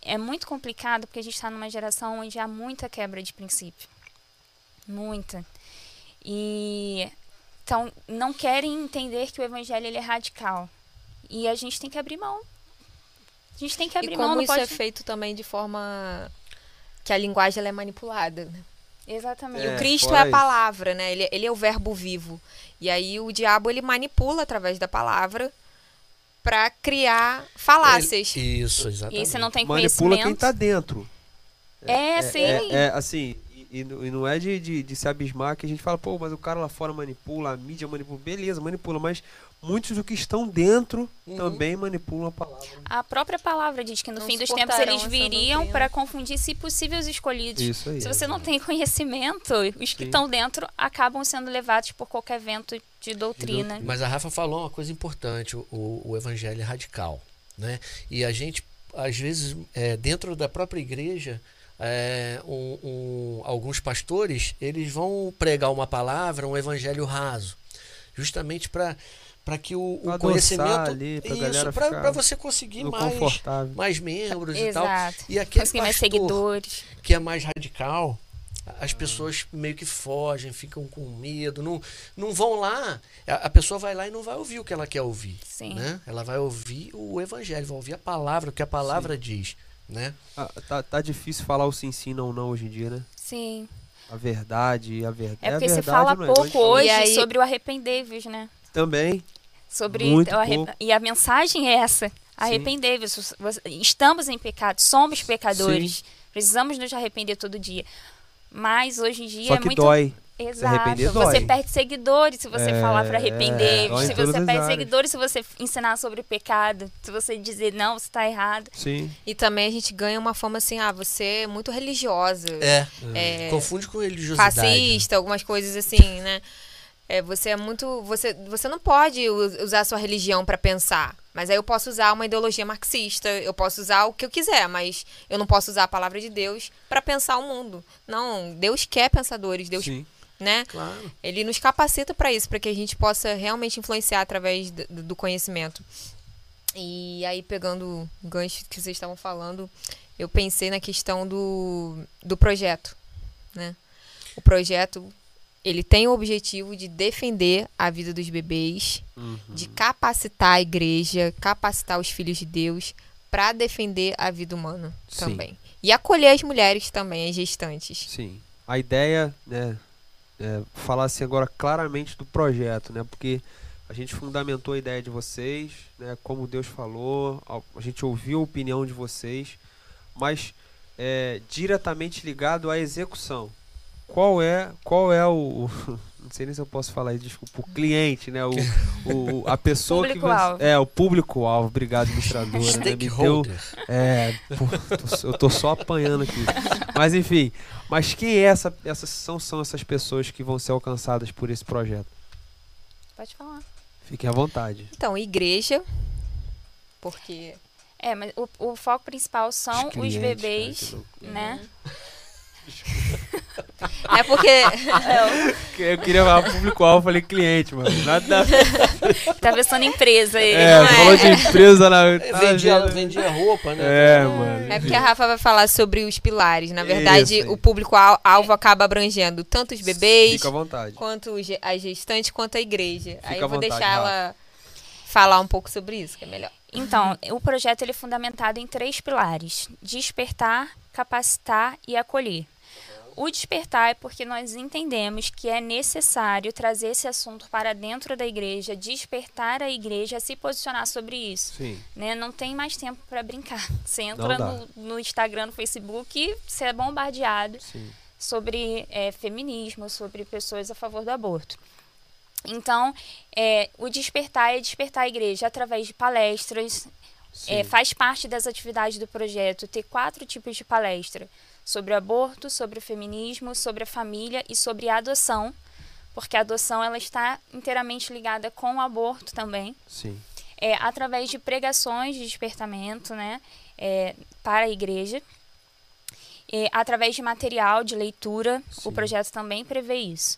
é muito complicado porque a gente está numa geração onde há muita quebra de princípio. Muita. E então não querem entender que o evangelho ele é radical. E a gente tem que abrir mão. A gente tem que abrir e mão, como não isso pode... é feito também de forma que a linguagem ela é manipulada. né? Exatamente. E É, o Cristo fora é a isso. palavra, né? Ele, ele é o verbo vivo. E aí o diabo ele manipula através da palavra para criar falácias. Ele- Isso, E exatamente. aí você não tem Manipula conhecimento. quem tá dentro. É, sim. É, é, assim, e, e não- é de, de, de se abismar que a gente fala, pô, mas o cara lá fora manipula, a mídia manipula. Beleza, manipula, mas muitos do que estão dentro Uhum. também manipulam a palavra. A própria palavra diz que no Não fim dos tempos eles viriam para confundir, se possível, os escolhidos. Isso aí. Se você não tem conhecimento, os que Sim. estão dentro acabam sendo levados por qualquer vento de doutrina. Mas a Rafa falou uma coisa importante, o, o evangelho é radical, né? E a gente, às vezes, é, dentro da própria igreja, é, um- um- alguns pastores, eles vão pregar uma palavra, um evangelho raso, justamente para para que o, Pra o conhecimento ali, pra isso para você conseguir mais mais membros e tal Exato. e aquele Conseguir mais pastor seguidores. que é mais radical, as pessoas meio que fogem, ficam com medo, não, não vão lá. A, pessoa vai lá e não vai ouvir o que ela quer ouvir. Sim. Né? Ela vai ouvir o evangelho, vai ouvir a palavra, o que a palavra diz. Né? Ah, tá, tá difícil falar o sim, sim, não, não hoje em dia, né? Sim. A verdade, a verdade. É porque se verdade, fala não é? pouco hoje aí- sobre o arrependei-vos, né? Também. Sobre Muito o arre- pouco. E a mensagem é essa: arrependei-vos. Você- Estamos em pecado, somos pecadores. Precisamos nos arrepender todo dia. Mas hoje em dia Só é que muito. dói. Exato. arrepender você dói. perde seguidores se você É, falar para arrepender. em se você perde áreas. seguidores se você ensinar sobre o pecado. Se você dizer não, você está errado. Sim. E também a gente ganha uma fama assim, ah, você é muito religiosa, É. É. Confunde com religiosidade. fascista, algumas coisas assim, né? É, você é muito, você, você não pode usar a sua religião para pensar. Mas aí eu posso usar uma ideologia marxista, eu posso usar o que eu quiser, mas eu não posso usar a palavra de Deus para pensar o mundo. Não, Deus quer pensadores, Deus, Sim, né? Claro. Ele nos capacita para isso, para que a gente possa realmente influenciar através do, do conhecimento. E aí, pegando o gancho que vocês estavam falando, eu pensei na questão do, do projeto, né? O projeto, ele tem o objetivo de defender a vida dos bebês, Uhum. de capacitar a igreja, capacitar os filhos de Deus para defender a vida humana Sim. também. E acolher as mulheres também, as gestantes. Sim. A ideia, né, é falar assim agora claramente do projeto, né? Porque a gente fundamentou a ideia de vocês, né? Como Deus falou, a- gente ouviu a opinião de vocês, mas é diretamente ligado à execução. Qual é, qual é o, o- [LAUGHS] não sei nem se eu posso falar isso, desculpa, o cliente, né? O, o- a pessoa que vai- Público-alvo. é o público-alvo. Obrigado, administradora. né? Me deu- é, pô, tô- eu tô só apanhando aqui. Mas enfim, mas quem é essa, essas são, são essas pessoas que vão ser alcançadas por esse projeto? Pode falar. Fiquem à vontade. Então, igreja, porque É, mas o, o foco principal são os, clientes, bebês, cara, que loucura. né? [LAUGHS] é porque Eu queria falar público-alvo, falei cliente, mano. Nada a. Tá pensando em empresa ele. É, não falou de empresa na. Vendia, vendia roupa, né? É, mano. É porque a Rafa vai falar sobre os pilares. Na verdade, aí. o público-alvo acaba abrangendo tanto os bebês, Fica à vontade. quanto os ge- as gestantes, quanto a igreja. Aí à eu vou vontade, deixar ela falar um pouco sobre isso, que é melhor. Então, o projeto ele é fundamentado em três pilares: despertar, capacitar e acolher. O despertar é porque nós entendemos que é necessário trazer esse assunto para dentro da igreja, despertar a igreja a se posicionar sobre isso. Sim. Né? Não tem mais tempo para brincar. [LAUGHS] Você entra no, no Instagram, no Facebook, e você é bombardeado Sim. sobre é, feminismo, sobre pessoas a favor do aborto. Então, é, o despertar é despertar a igreja através de palestras. É, faz parte das atividades do projeto ter quatro tipos de palestra: sobre o aborto, sobre o feminismo, sobre a família e sobre a adoção, porque a adoção ela está inteiramente ligada com o aborto também Sim. é, através de pregações de despertamento né, é, para a igreja, é, através de material de leitura, Sim. o projeto também prevê isso.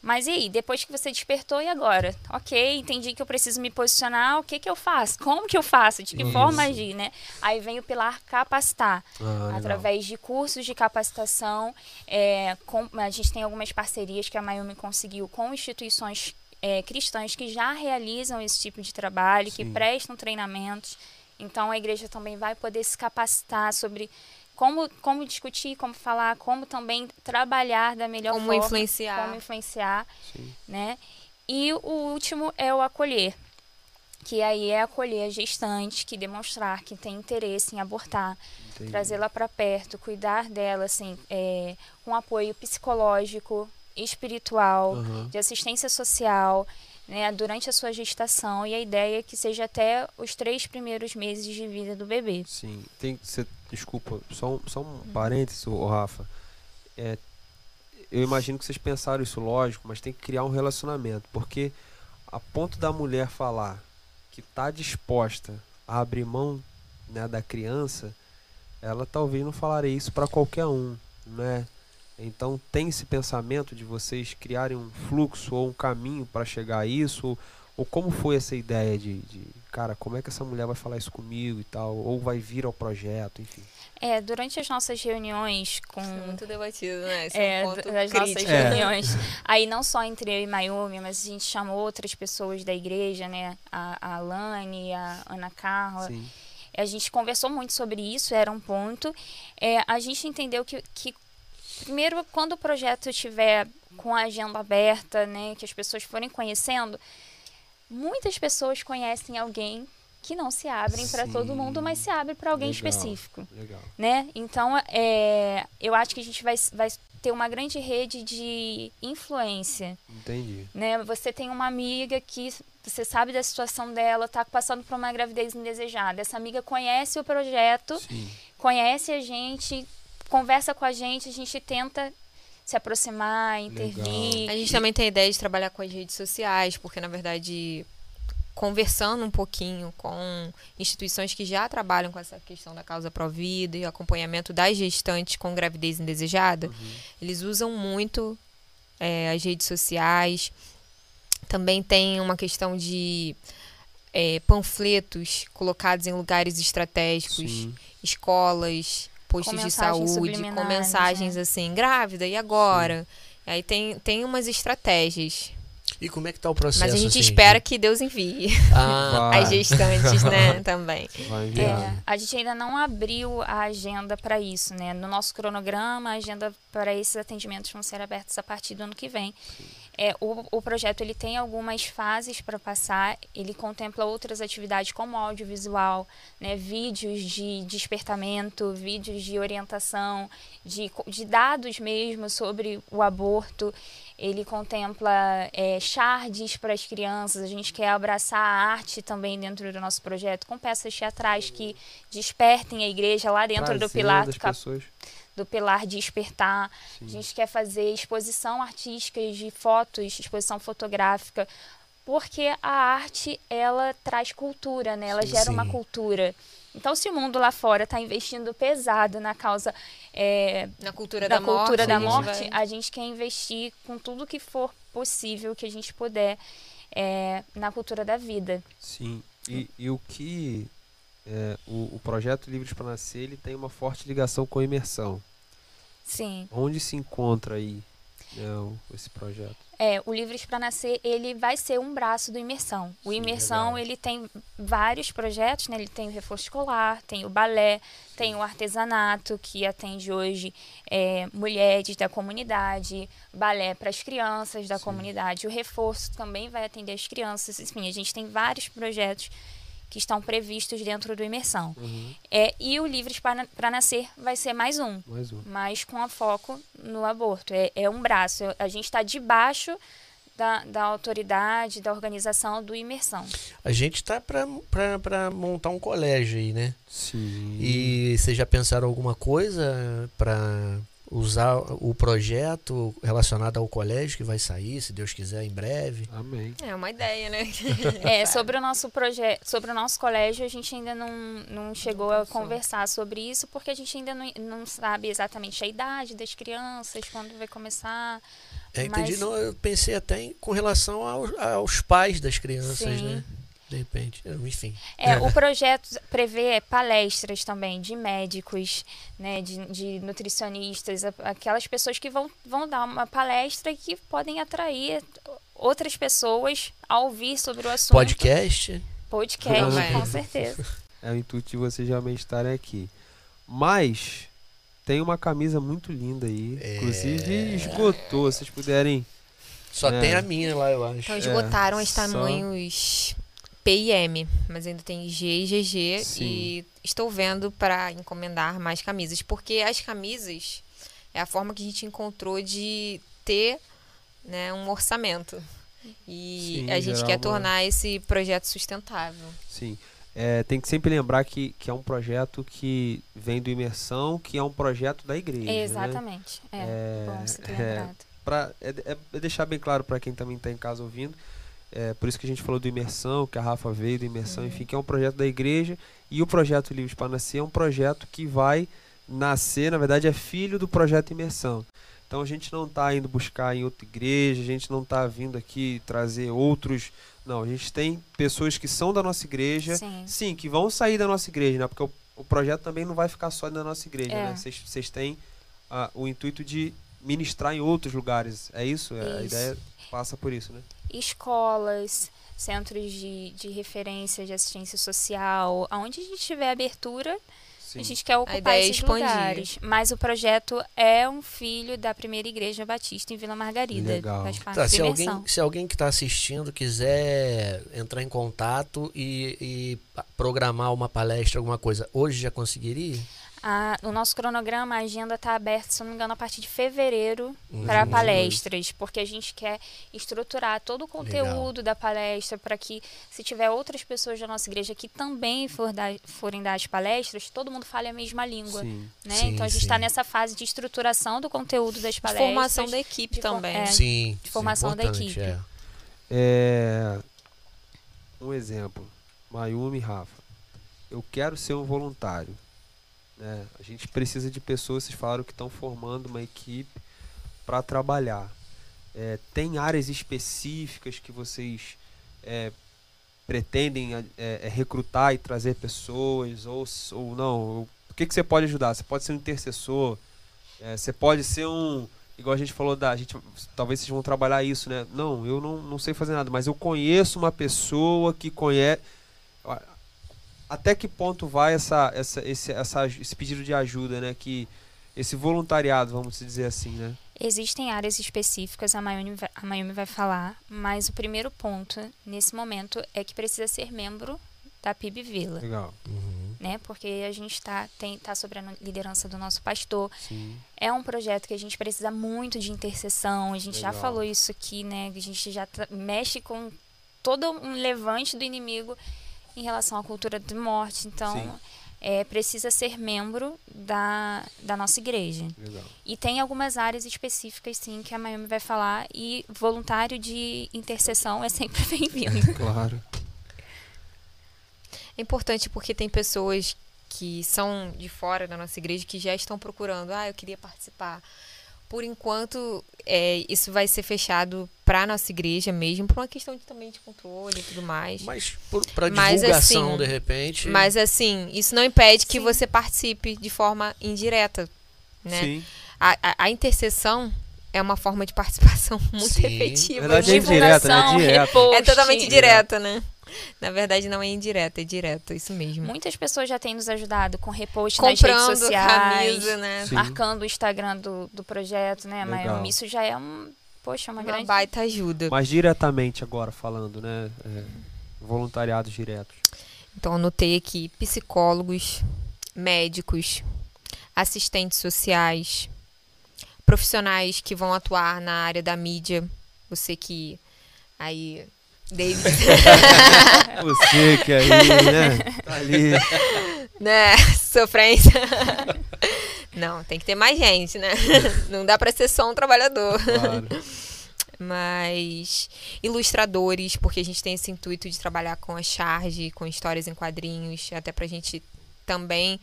Mas e aí, depois que você despertou, e agora? Ok, entendi que eu preciso me posicionar, o que, que eu faço? Como que eu faço? De que Isso. forma agir, né? Aí vem o pilar capacitar Ah, através de cursos de capacitação. é, com- a gente tem algumas parcerias que a Mayumi conseguiu com instituições é, cristãs que já realizam esse tipo de trabalho, que Sim. prestam treinamentos. Então a igreja também vai poder se capacitar sobre como, como discutir, como falar, como também trabalhar da melhor Como forma, influenciar. como influenciar, Sim. né? E o último é o acolher, que aí é acolher a gestante, que demonstrar que tem interesse em abortar, trazê-la para perto, cuidar dela, assim, é, com apoio psicológico, espiritual, Aham. de assistência social, né, durante a sua gestação. E a ideia é que seja até os três primeiros meses de vida do bebê. Sim, tem cê, desculpa, só um, só um parênteses, ô, Rafa. É, eu imagino que vocês pensaram isso, lógico, mas tem que criar um relacionamento, porque a ponto da mulher falar que está disposta a abrir mão né, da criança, ela talvez não falaria isso para qualquer um, né? Então tem esse pensamento de vocês criarem um fluxo ou um caminho para chegar a isso, ou, ou como foi essa ideia de, de, cara, como é que essa mulher vai falar isso comigo e tal, ou vai vir ao projeto, enfim. É, durante as nossas reuniões com Isso é muito debatido, né? Esse é, é um ponto das crítico. nossas É. reuniões. Aí não só entre eu e Mayumi, mas a gente chamou outras pessoas da igreja, né? A, a Alane, a Ana Carla. Sim, A gente conversou muito sobre isso, era um ponto. É, a gente entendeu que, que, primeiro, quando o projeto estiver com a agenda aberta, né? Que as pessoas forem conhecendo, muitas pessoas conhecem alguém que não se abrem para todo mundo, mas se abre para alguém Legal. específico legal. né? Então, é, eu acho que a gente vai, vai ter uma grande rede de influência, Entendi. né? Você tem uma amiga que você sabe da situação dela, está passando por uma gravidez indesejada. Essa amiga conhece o projeto, Sim, conhece a gente, conversa com a gente, a gente tenta se aproximar, intervir. A gente também tem a ideia de trabalhar com as redes sociais, porque na verdade, conversando um pouquinho com instituições que já trabalham com essa questão da causa pró-vida e acompanhamento das gestantes com gravidez indesejada, eles usam muito é, as redes sociais. Também tem uma questão de é, panfletos colocados em lugares estratégicos, Sim. escolas, postos de saúde, com mensagens né? assim, grávida, e agora? Aí tem, tem umas estratégias. E como é que tá o processo? Mas a gente assim, espera que Deus envie Ah, [LAUGHS] as gestantes, né, também. É, a gente ainda não abriu a agenda para isso, né? No nosso cronograma, a agenda para esses atendimentos vão ser abertos a partir do ano que vem. É, o, o projeto ele tem algumas fases para passar, ele contempla outras atividades como audiovisual, né, vídeos de despertamento, vídeos de orientação, de, de dados mesmo sobre o aborto. Ele contempla é, para as crianças. A gente quer abraçar a arte também dentro do nosso projeto, com peças teatrais que despertem a igreja lá dentro do Trazendo pilar do, cap- pessoas. Do pilar despertar. Sim. A gente quer fazer exposição artística de fotos, exposição fotográfica, porque a arte ela traz cultura, né? Ela Sim, gera uma sim. cultura. Então, se o mundo lá fora está investindo pesado na causa é, Na cultura da, da, cultura morte. da a gente morte, vai- a gente quer investir com tudo que for possível que a gente puder é, na cultura da vida. Sim. E, e o que é, o, o projeto Livres para Nascer ele tem uma forte ligação com a imersão. Sim. Onde se encontra aí né, o- esse projeto? É, o Livres para Nascer, ele vai ser um braço do Imersão. O Sim, Imersão, legal. ele tem vários projetos, né? Ele tem o reforço escolar, tem o balé, tem o artesanato, que atende hoje é, mulheres da comunidade, balé para as crianças da Sim. comunidade. O reforço também vai atender as crianças. Enfim, a gente tem vários projetos que estão previstos dentro do Imersão. Uhum. É, e o Livres para Nascer vai ser mais um Mais um. mas com a foco no aborto. É, é um braço. A gente está debaixo da, da autoridade, da organização do Imersão. A gente tá pra, pra montar um colégio aí, né? Sim. E vocês já pensaram alguma coisa pra usar o projeto relacionado ao colégio que vai sair, se Deus quiser, em breve? Amém. É uma ideia, né? É, sobre o nosso projeto, sobre o nosso colégio, a gente ainda não, não chegou a conversar sobre isso, porque a gente ainda não, não sabe exatamente a idade das crianças, quando vai começar. É, entendi. Mas- Não, eu pensei até em, com relação aos, aos pais das crianças, Sim. né? De repente, enfim. É, o [LAUGHS] projeto prevê palestras também de médicos, né, de, de nutricionistas, a- aquelas pessoas que vão, vão dar uma palestra e que podem atrair outras pessoas a ouvir sobre o assunto. Podcast? Podcast, Também. com certeza. [LAUGHS] É o intuito de vocês realmente estarem aqui. Mas tem uma camisa muito linda aí. É. Inclusive esgotou. Se vocês puderem. Só É. tem a minha lá, eu acho. Então esgotaram os só- tamanhos P e M, mas ainda tem G e GG Sim. e estou vendo para encomendar mais camisas, porque as camisas é a forma que a gente encontrou de ter né, um orçamento. E Sim, a gente quer uma- tornar esse projeto sustentável. Sim. É, tem que sempre lembrar que, que é um projeto que vem do Imersão, que é um projeto da igreja. Né? Exatamente. É, É, bom você ter é, lembrado. Pra, é, é- é deixar bem claro para quem também está em casa ouvindo. É, por isso que a gente falou do Imersão, que a Rafa veio do Imersão, enfim, que é um projeto da igreja. E o projeto Livros para Nascer é um projeto que vai nascer, na verdade, é filho do projeto Imersão. Então a gente não está indo buscar em outra igreja, a gente não está vindo aqui trazer outros. Não, a gente tem pessoas que são da nossa igreja, Sim. sim, que vão sair da nossa igreja, né? Porque o, o projeto também não vai ficar só na nossa igreja, É. né? Vocês- têm ah, o intuito de ministrar em outros lugares, é isso? É, A Isso. ideia passa por isso, né? Escolas, centros de, de referência de assistência social, aonde a gente tiver abertura, Sim. A gente quer ocupar é esses expandir. lugares. Mas o projeto é um filho da primeira igreja batista em Vila Margarida. Legal. Faz parte Tá, se, alguém, se alguém que está assistindo quiser entrar em contato e, e programar uma palestra, alguma coisa, hoje já conseguiria? A- o nosso cronograma, a agenda está aberta, se não me engano, a partir de fevereiro Uhum. para palestras, porque a gente quer estruturar todo o conteúdo Legal. da palestra para que, se tiver outras pessoas da nossa igreja que também for dar- forem dar as palestras, todo mundo fale a mesma língua. Sim. Né? Sim, então a gente está nessa fase de estruturação do conteúdo das De palestras. formação da equipe de também. é. Sim. de formação da importante, equipe. é. É, um exemplo, Mayumi e Rafa, eu quero ser um voluntário. Né? A gente precisa de pessoas, vocês falaram que estão formando uma equipe para trabalhar. É, tem áreas específicas que vocês é, pretendem é, é recrutar e trazer pessoas ou, ou não? O que, que você pode ajudar? Você pode ser um intercessor, é, você pode ser um igual a gente falou da gente talvez vocês vão trabalhar isso né não eu não, não sei fazer nada mas eu conheço uma pessoa que conhece até que ponto vai essa, essa, esse, essa, esse pedido de ajuda né que esse voluntariado vamos dizer assim né existem áreas específicas a Mayumi, a Mayumi vai falar mas o primeiro ponto nesse momento é que precisa ser membro da PIB Vila legal uhum né? Porque a gente está tá sob a liderança do nosso pastor. Sim. É um projeto que a gente precisa muito de intercessão. A gente Legal. já falou isso aqui, né? A gente já mexe com todo um levante do inimigo em relação à cultura de morte. Então, é, precisa ser membro da, da nossa igreja. Legal. E tem algumas áreas específicas, sim, que a Miami vai falar. E voluntário de intercessão é sempre [LAUGHS] bem-vindo. [LAUGHS] claro. É importante porque tem pessoas que são de fora da nossa igreja que já estão procurando, ah, eu queria participar. Por enquanto, é, isso vai ser fechado para nossa igreja mesmo, por uma questão de, também de controle e tudo mais. Mas para divulgação, assim, de repente. Mas assim, isso não impede Sim. que você participe de forma indireta, né? Sim. A, a, a intercessão é uma forma de [LAUGHS] participação muito Sim. efetiva. Verdade, é indireta, né? Direta. É totalmente direta, né? [LAUGHS] Na verdade, não é indireta, é direto, isso mesmo. Muitas pessoas já têm nos ajudado com repost nas redes sociais, camisa, né? marcando o Instagram do, do projeto, né, Mayumi? Isso já é um, poxa, uma, uma grande... baita ajuda. Mas diretamente agora falando, né, é, voluntariados diretos. Então, anotei aqui psicólogos, médicos, assistentes sociais, profissionais que vão atuar na área da mídia, você que aí David. [LAUGHS] Você que aí, né? Tá ali. Né? Sofrência. Não, tem que ter mais gente, né? [LAUGHS] Não dá para ser só um trabalhador. Claro. Mas ilustradores, porque a gente tem esse intuito de trabalhar com a charge, com histórias em quadrinhos, até pra gente também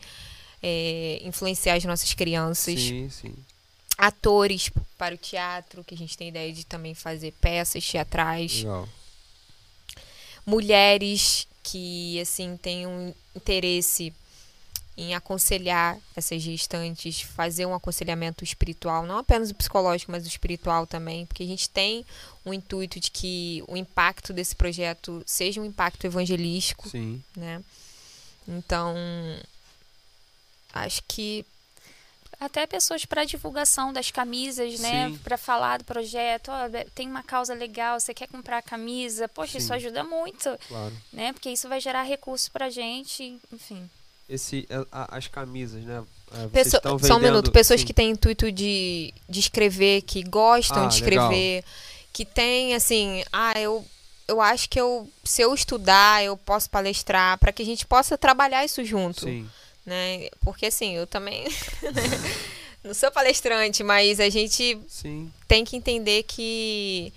é, influenciar as nossas crianças. Sim, sim. Atores para o teatro, que a gente tem ideia de também fazer peças teatrais. Legal mulheres que assim têm um interesse em aconselhar essas gestantes, fazer um aconselhamento espiritual, não apenas o psicológico, mas o espiritual também, porque a gente tem o intuito de que o impacto desse projeto seja um impacto evangelístico, Sim. né? Então, acho que até pessoas para divulgação das camisas, né? Para falar do projeto. Oh, tem uma causa legal, você quer comprar a camisa. Poxa, Sim. isso ajuda muito. Claro. Né? Porque isso vai gerar recurso para gente, enfim. Esse, é, as camisas, né? É, Pessoa, vendendo... Só um minuto. Pessoas Sim. que têm intuito de, de escrever, que gostam ah, de escrever, legal. que têm, assim, ah, eu eu acho que eu, se eu estudar, eu posso palestrar, para que a gente possa trabalhar isso junto. Sim né? Porque assim, eu também [LAUGHS] não sou palestrante, mas a gente Sim. tem que entender que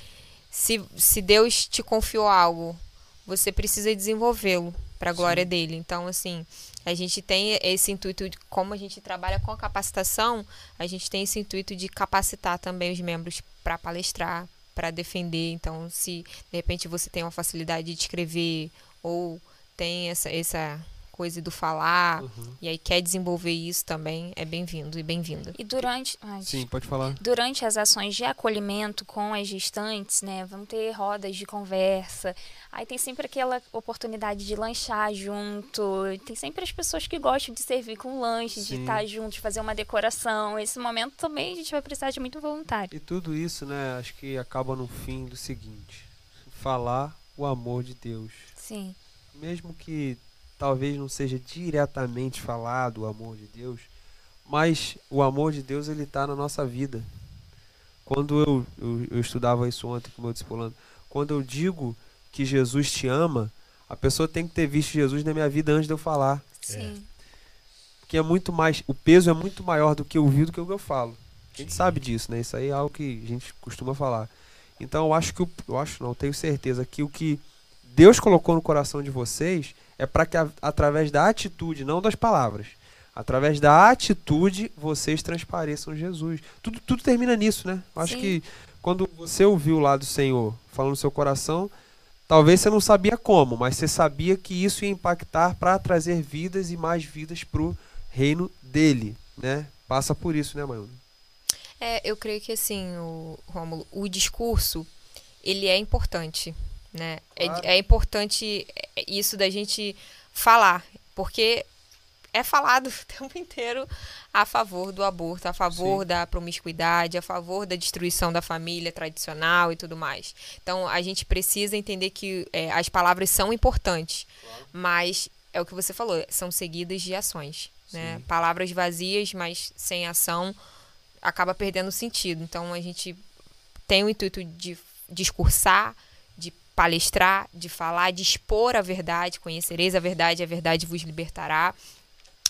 se, se Deus te confiou algo, você precisa desenvolvê-lo para a glória Sim. dele. Então, assim, a gente tem esse intuito de como a gente trabalha com a capacitação, a gente tem esse intuito de capacitar também os membros para palestrar, para defender. Então, se de repente você tem uma facilidade de escrever ou tem essa, essa coisa do falar uhum. e aí quer desenvolver isso também, é bem-vindo e bem-vinda. E durante. Ai, Sim, pode falar. Durante as ações de acolhimento com as gestantes, né? Vão ter rodas de conversa. Aí tem sempre aquela oportunidade de lanchar junto. Tem sempre as pessoas que gostam de servir com lanche, Sim. de estar juntos, fazer uma decoração. Esse momento também a gente vai precisar de muito voluntário. E tudo isso, né? Acho que acaba no fim do seguinte: falar o amor de Deus. Sim. Mesmo que talvez não seja diretamente falado o amor de Deus, mas o amor de Deus ele está na nossa vida. Quando eu, eu, eu, estudava isso ontem com o meu discipulando, quando eu digo que Jesus te ama, a pessoa tem que ter visto Jesus na minha vida antes de eu falar. Sim. Porque é muito mais, o peso é muito maior do que eu vi do que o que eu falo. A gente Sim. sabe disso, né? Isso aí é algo que a gente costuma falar. Então eu acho que eu acho não, tenho certeza que o que Deus colocou no coração de vocês é para que, através da atitude, não das palavras, através da atitude, vocês transpareçam Jesus. Tudo, tudo termina nisso, né? Eu acho Sim. que quando você ouviu lá do Senhor falando no seu coração, talvez você não sabia como, mas você sabia que isso ia impactar para trazer vidas e mais vidas para o reino dele, né? Passa por isso, né, Maiuna? É, eu creio que assim, o Rômulo, o discurso, ele é importante, né? É- Claro. É, importante é, isso da gente falar, porque é falado [LAUGHS] o tempo inteiro a favor do aborto, a favor Sim. da promiscuidade, a favor da destruição da família tradicional e tudo mais. Então, a gente precisa entender que é, as palavras são importantes, mas é o que você falou, são seguidas de ações. Né? Palavras vazias, mas sem ação, acaba perdendo sentido. Então, a gente tem o intuito de discursar, palestrar, de falar, de expor a verdade, conhecereis a verdade, a verdade vos libertará,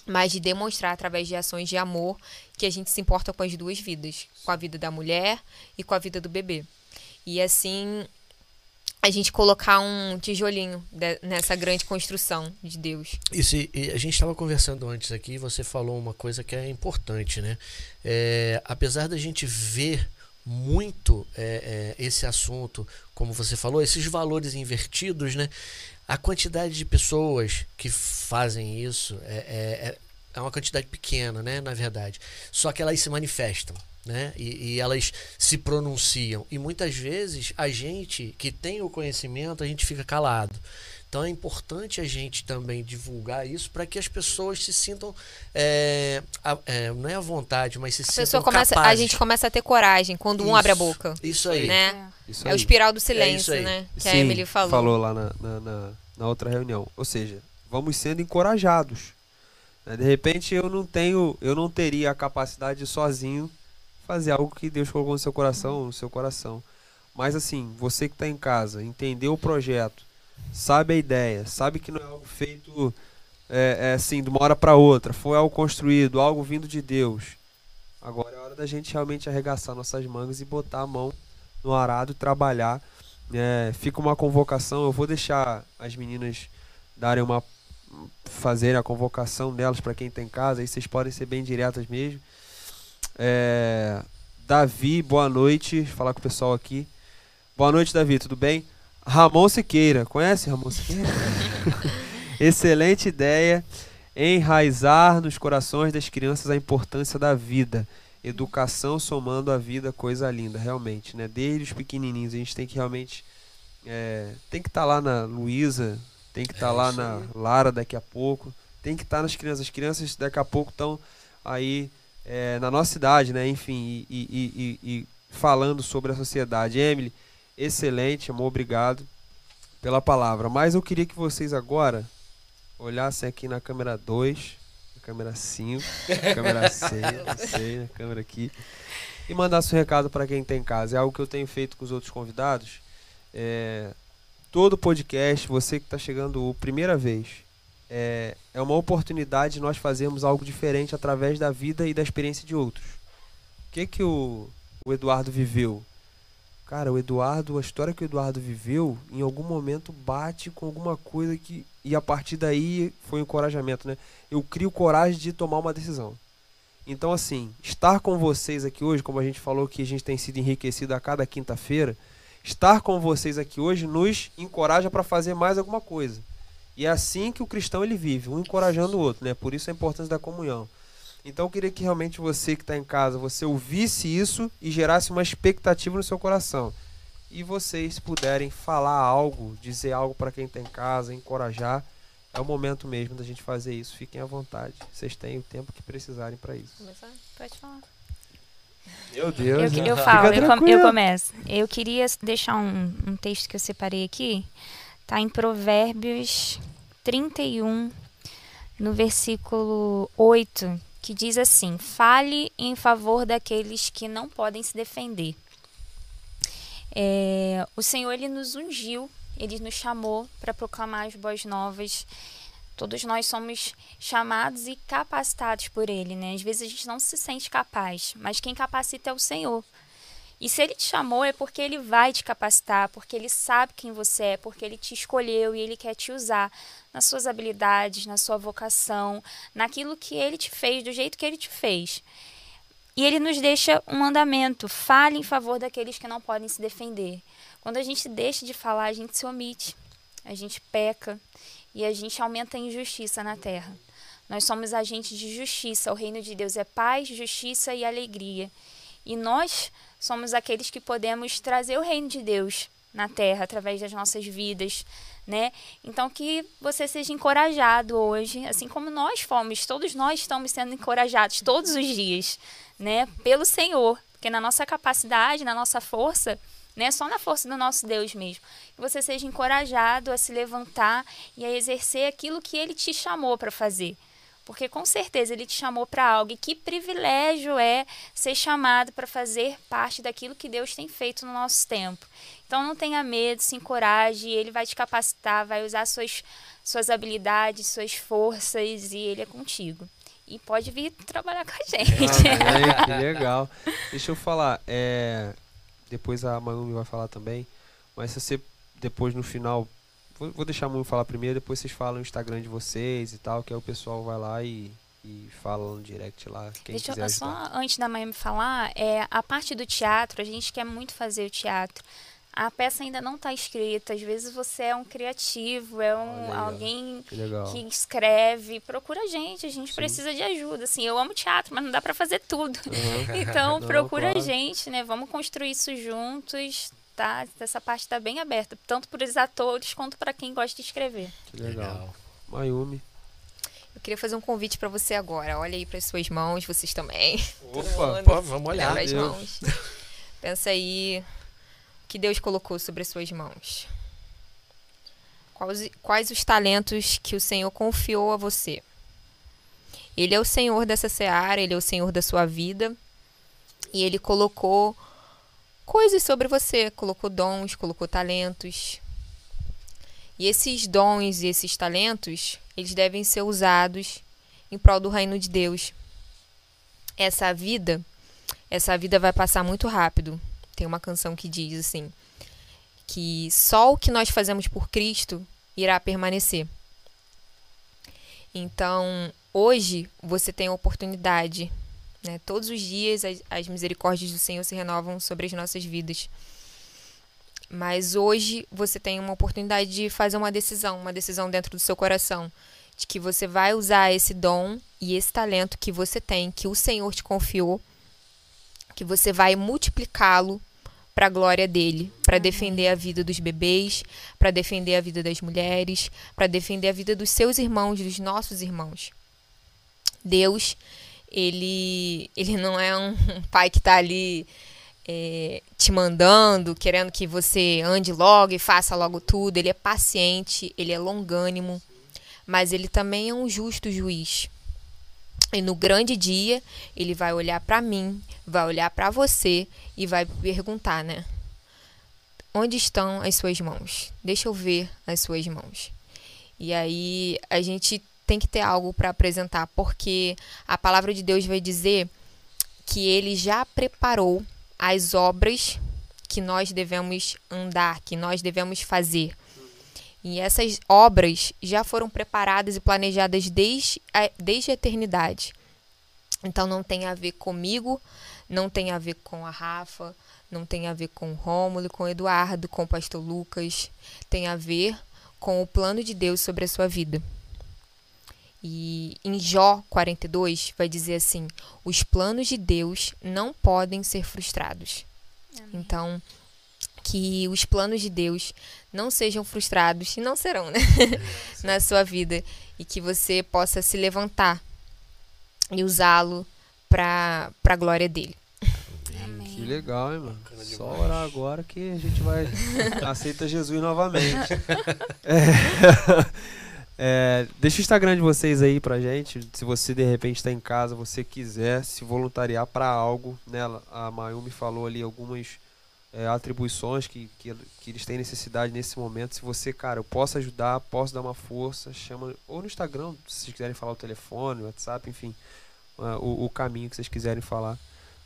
mas de demonstrar através de ações de amor que a gente se importa com as duas vidas, com a vida da mulher e com a vida do bebê. E assim a gente colocar um tijolinho nessa grande construção de Deus. E a gente estava conversando antes aqui, você falou uma coisa que é importante, né? É, apesar da gente ver muito é, é, esse assunto, como você falou, esses valores invertidos, né? A quantidade de pessoas que fazem isso é, é, é- é uma quantidade pequena, né? Na verdade. Só que elas se manifestam. Né? E, e elas se pronunciam. E muitas vezes a gente que tem o conhecimento, a gente fica calado. Então é importante a gente também divulgar isso para que as pessoas se sintam, é, a- é, não é à vontade, mas se A sintam pessoa começa, a capazes. gente começa a ter coragem quando um abre a Isso, boca, Isso aí. né? Isso É o aí. espiral do isso silêncio, aí. né? Que a Sim, Emily falou. lá na, na, na- na outra reunião. Ou seja, vamos sendo encorajados. né? De repente eu não tenho, eu não teria a capacidade de sozinho fazer algo que Deus colocou no seu coração, no seu coração. Mas assim, você que está em casa, entendeu o projeto, sabe a ideia, sabe que não é algo feito é, é, assim de uma hora para outra, foi algo construído, algo vindo de Deus. Agora é hora da gente realmente arregaçar nossas mangas e botar a mão no arado e trabalhar. É, fica uma convocação, eu vou deixar as meninas darem uma fazerem a convocação delas para quem tem casa, aí vocês podem ser bem diretas mesmo. É, Davi, boa noite, falar com o pessoal aqui. Boa noite, Davi, tudo bem? Ramon Siqueira, conhece Ramon Siqueira? [LAUGHS] Excelente ideia. Enraizar nos corações das crianças a importância da vida. Educação somando a vida, coisa linda, realmente, né? Desde os pequenininhos, a gente tem que realmente. é, tem que estar lá na Luísa, tem que estar É lá na. Lara daqui a pouco, tem que estar nas crianças. As crianças daqui a pouco estão aí é, na nossa idade, né? Enfim, e, e- e- e falando sobre a sociedade. Emily, excelente, amor, obrigado pela palavra. Mas eu queria que vocês agora olhassem aqui na câmera 2, na câmera 5, na câmera [LAUGHS] 6, não sei, na câmera aqui, e mandassem um recado para quem tem em casa. É algo que eu tenho feito com os outros convidados. É, todo podcast, você que está chegando primeira vez, é, é uma oportunidade de nós fazermos algo diferente através da vida e da experiência de outros. O que que o, o Eduardo viveu? Cara, o Eduardo, a história que o Eduardo viveu, em algum momento bate com alguma coisa que. E a partir daí foi um encorajamento, né? Eu crio coragem de tomar uma decisão. Então, assim, estar com vocês aqui hoje, como a gente falou que a gente tem sido enriquecido a cada quinta-feira, estar com vocês aqui hoje nos encoraja para fazer mais alguma coisa. E é assim que o cristão ele vive, um encorajando o outro, né? Por isso a importância da comunhão. Então eu queria que realmente você que está em casa, você ouvisse isso e gerasse uma expectativa no seu coração. E vocês puderem falar algo, dizer algo para quem está em casa, encorajar, é o momento mesmo da gente fazer isso. Fiquem à vontade. Vocês têm o tempo que precisarem para isso. Começar? Pode falar. Meu Eu, Deus. eu Fica falo, eu, com- eu começo. Eu queria deixar um, um texto que eu separei aqui. Tá em Provérbios 31, no versículo 8, que diz assim: Fale em favor daqueles que não podem se defender. É, o Senhor ele nos ungiu, ele nos chamou para proclamar as boas novas. Todos nós somos chamados e capacitados por ele, né? Às vezes a gente não se sente capaz, mas quem capacita é o Senhor. E se ele te chamou é porque ele vai te capacitar, porque ele sabe quem você é, porque ele te escolheu e ele quer te usar nas suas habilidades, na sua vocação, naquilo que ele te fez, do jeito que ele te fez. E ele nos deixa um mandamento: fale em favor daqueles que não podem se defender. Quando a gente deixa de falar, a gente se omite, a gente peca e a gente aumenta a injustiça na terra. Nós somos agentes de justiça. O reino de Deus é paz, justiça e alegria. E nós somos aqueles que podemos trazer o reino de Deus na terra através das nossas vidas, né? Então que você seja encorajado hoje, assim como nós fomos, todos nós estamos sendo encorajados todos os dias, né, pelo Senhor, porque na nossa capacidade, na nossa força, né, só na força do nosso Deus mesmo. Que você seja encorajado a se levantar e a exercer aquilo que ele te chamou para fazer. Porque com certeza ele te chamou para algo. E que privilégio é ser chamado para fazer parte daquilo que Deus tem feito no nosso tempo. Então não tenha medo, se encoraje, ele vai te capacitar, vai usar suas, suas habilidades, suas forças e ele é contigo. E pode vir trabalhar com a gente. [LAUGHS] Ah, que legal. Deixa eu falar, é, depois a Mayumi vai falar também, mas se você depois no final Vou, vou deixar a Mu falar primeiro, depois vocês falam o Instagram de vocês e tal, que aí o pessoal vai lá e, e fala no direct lá. Quem Deixa quiser eu só, antes da Miami falar, é, a parte do teatro, a gente quer muito fazer o teatro. A peça ainda não está escrita. Às vezes você é um criativo, é um, alguém que, que, escreve. Procura a gente, a gente Sim. precisa de ajuda. Assim, eu amo teatro, mas não dá para fazer tudo. Uhum. [LAUGHS] Então, [LAUGHS] não, procura claro. a gente, né? Vamos construir isso juntos tá? Essa parte está bem aberta, tanto para os atores quanto para quem gosta de escrever. Que legal. Mayumi. Eu queria fazer um convite para você agora. Olha aí para as suas mãos, vocês também. Opa, pô, vamos olhar. As mãos. Pensa aí o que Deus colocou sobre as suas mãos. Quais, quais os talentos que o Senhor confiou a você? Ele é o Senhor dessa seara, ele é o Senhor da sua vida. E ele colocou coisas sobre você, colocou dons, colocou talentos. E esses dons e esses talentos, eles devem ser usados em prol do reino de Deus. Essa vida, essa vida vai passar muito rápido. Tem uma canção que diz assim: que só o que nós fazemos por Cristo irá permanecer. Então, hoje você tem a oportunidade né? Todos os dias as, as misericórdias do Senhor se renovam sobre as nossas vidas. Mas hoje você tem uma oportunidade de fazer uma decisão, uma decisão dentro do seu coração, de que você vai usar esse dom e esse talento que você tem, que o Senhor te confiou, que você vai multiplicá-lo para a glória dele, para defender a vida dos bebês, para defender a vida das mulheres, para defender a vida dos seus irmãos, dos nossos irmãos. Deus, ele, ele não é um [LAUGHS] pai que está ali é, te mandando, querendo que você ande logo e faça logo tudo. Ele é paciente, ele é longânimo, mas ele também é um justo juiz. E no grande dia, ele vai olhar para mim, vai olhar para você e vai perguntar, né? Onde estão as suas mãos? Deixa eu ver as suas mãos. E aí a gente tem que ter algo para apresentar, porque a palavra de Deus vai dizer que ele já preparou as obras que nós devemos andar, que nós devemos fazer. E essas obras já foram preparadas e planejadas desde a, desde a eternidade. Então não tem a ver comigo, não tem a ver com a Rafa, não tem a ver com o Rômulo, com o Eduardo, com o pastor Lucas. Tem a ver com o plano de Deus sobre a sua vida. E em Jó 42 vai dizer assim: os planos de Deus não podem ser frustrados. Amém. Então, que os planos de Deus não sejam frustrados e não serão, né? [LAUGHS] Na sua vida e que você possa se levantar e usá-lo para a glória dele. Amém. Que legal, hein, mano? Só orar agora que a gente vai [LAUGHS] aceita Jesus novamente. [LAUGHS] é. É, deixa o Instagram de vocês aí pra gente. Se você de repente está em casa, você quiser se voluntariar para algo, né? A Mayumi falou ali algumas é, atribuições que, que, que, eles têm necessidade nesse momento. Se você, cara, eu posso ajudar, posso dar uma força, chama ou no Instagram, se vocês quiserem falar o telefone, o WhatsApp, enfim, uh, o, o, caminho que vocês quiserem falar.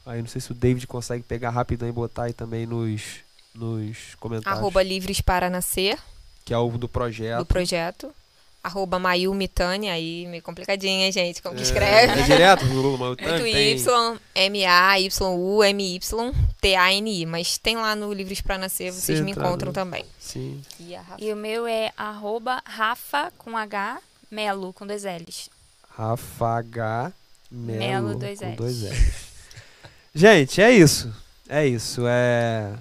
Aí não sei se o David consegue pegar rapidão e botar aí também nos, nos comentários. Arroba Livres para Nascer, Que é o do projeto. do projeto. Arroba Mayumi aí meio complicadinho, hein, gente? Como que É, escreve? É direto, Lula, mas [LAUGHS] Muito Y, M-A-Y-U, M-Y, T-A-N-I. Mas tem lá no Livres para Nascer, vocês me entrar encontram também. Sim. E a Rafa? E o meu é arroba Rafa com H, Melo com dois L's. Rafa H. Melo, Melo, dois com Ls. dois L's. Gente, é isso. É isso. É...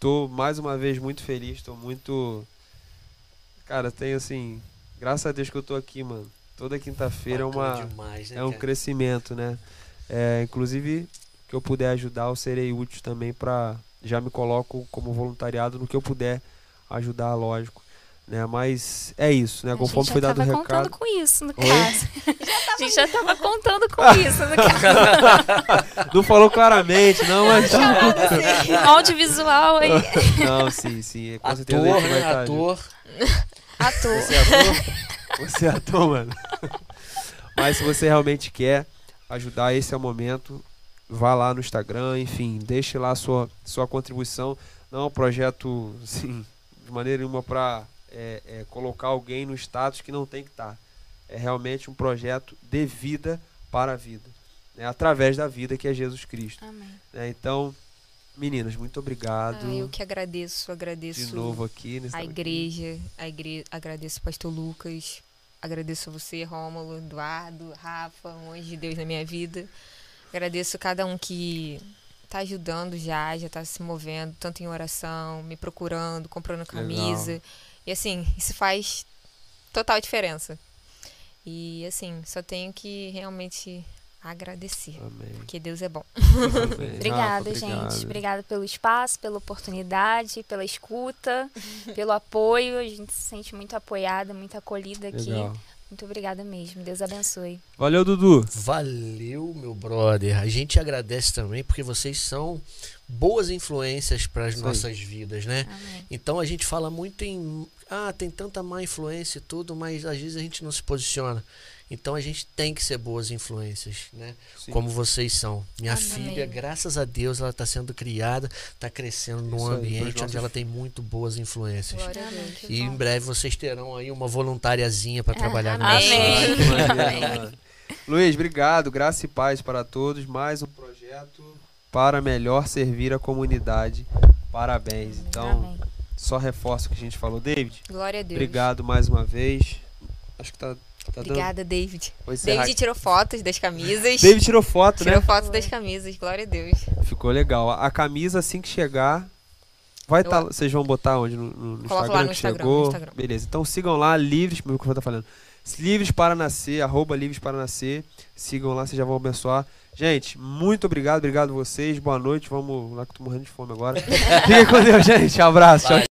Tô mais uma vez muito feliz. Tô muito. Cara, tenho assim. Graças a Deus que eu tô aqui, mano. Toda quinta-feira é uma. Demais, né, é um cara? crescimento, né? É, inclusive, que eu puder ajudar, eu serei útil também para já me coloco como voluntariado no que eu puder ajudar, lógico, né? Mas é isso, né? A Conforme gente foi já dado o tava recado. contando com isso, no caso. [LAUGHS] a gente já tava contando com isso, no caso. [LAUGHS] Não falou claramente, não, mas [LAUGHS] Audiovisual aí. não, sim, sim, com certeza a Ator, gente né? estar Ator. Ator. Você é ator? [LAUGHS] Você é ator, mano. Mas se você realmente quer ajudar, esse é o momento. Vá lá no Instagram, enfim, deixe lá sua, sua contribuição. Não é um projeto, assim, de maneira nenhuma para é, é, colocar alguém no status que não tem que estar. É realmente um projeto de vida para a vida. Né? Através da vida que é Jesus Cristo. Amém. né? Então, meninas, muito obrigado. Ah, eu que agradeço, agradeço de novo aqui. a igreja, a igre... agradeço o pastor Lucas, agradeço a você, Rômulo, Eduardo, Rafa, um anjo de Deus na minha vida. Agradeço cada um que tá ajudando já, já tá se movendo, tanto em oração, me procurando, comprando camisa. E assim, isso faz total diferença. E assim, só tenho que realmente agradecer, Amém. porque Deus é bom. [LAUGHS] Obrigada, Rafa, gente. obrigado. Obrigada pelo espaço, pela oportunidade, pela escuta, [LAUGHS] pelo apoio. A gente se sente muito apoiada, muito acolhida aqui. Legal. Muito obrigada mesmo. Deus abençoe. Valeu, Dudu. Valeu, meu brother. A gente agradece também porque vocês são boas influências para as nossas vidas, né? Amém. Então a gente fala muito em. Ah, tem tanta má influência e tudo, mas às vezes a gente não se posiciona. Então a gente tem que ser boas influências, né? Sim. Como vocês são. Minha Amém. filha, graças a Deus, ela está sendo criada, está crescendo num Isso aí, ambiente onde ela tem muito boas influências. E em breve vocês terão aí uma voluntariazinha para trabalhar [LAUGHS] no amém. maneiro, Amém. Luiz, obrigado. Graça e paz para todos. Mais um projeto para melhor servir a comunidade. Parabéns. Então, Amém. só reforço o que a gente falou. David, Glória a Deus. obrigado mais uma vez. Acho que tá, tá dando. Obrigada, David. Encerrar David aqui. tirou fotos das camisas. David tirou foto, tirou né? fotos das camisas, glória a Deus. Ficou legal. A camisa, assim que chegar. Vai estar. vocês vão botar onde? No, no- Instagram lá no que Instagram, chegou. Instagram. Beleza. Então sigam lá, livres, meu microfone tá falando. Livres para nascer, arroba livres para nascer. Sigam lá, vocês já vão abençoar. Gente, muito obrigado, obrigado vocês. Boa noite. Vamos lá que eu tô morrendo de fome agora. [LAUGHS] Fiquem com Deus, gente. Abraço. Tchau, tchau.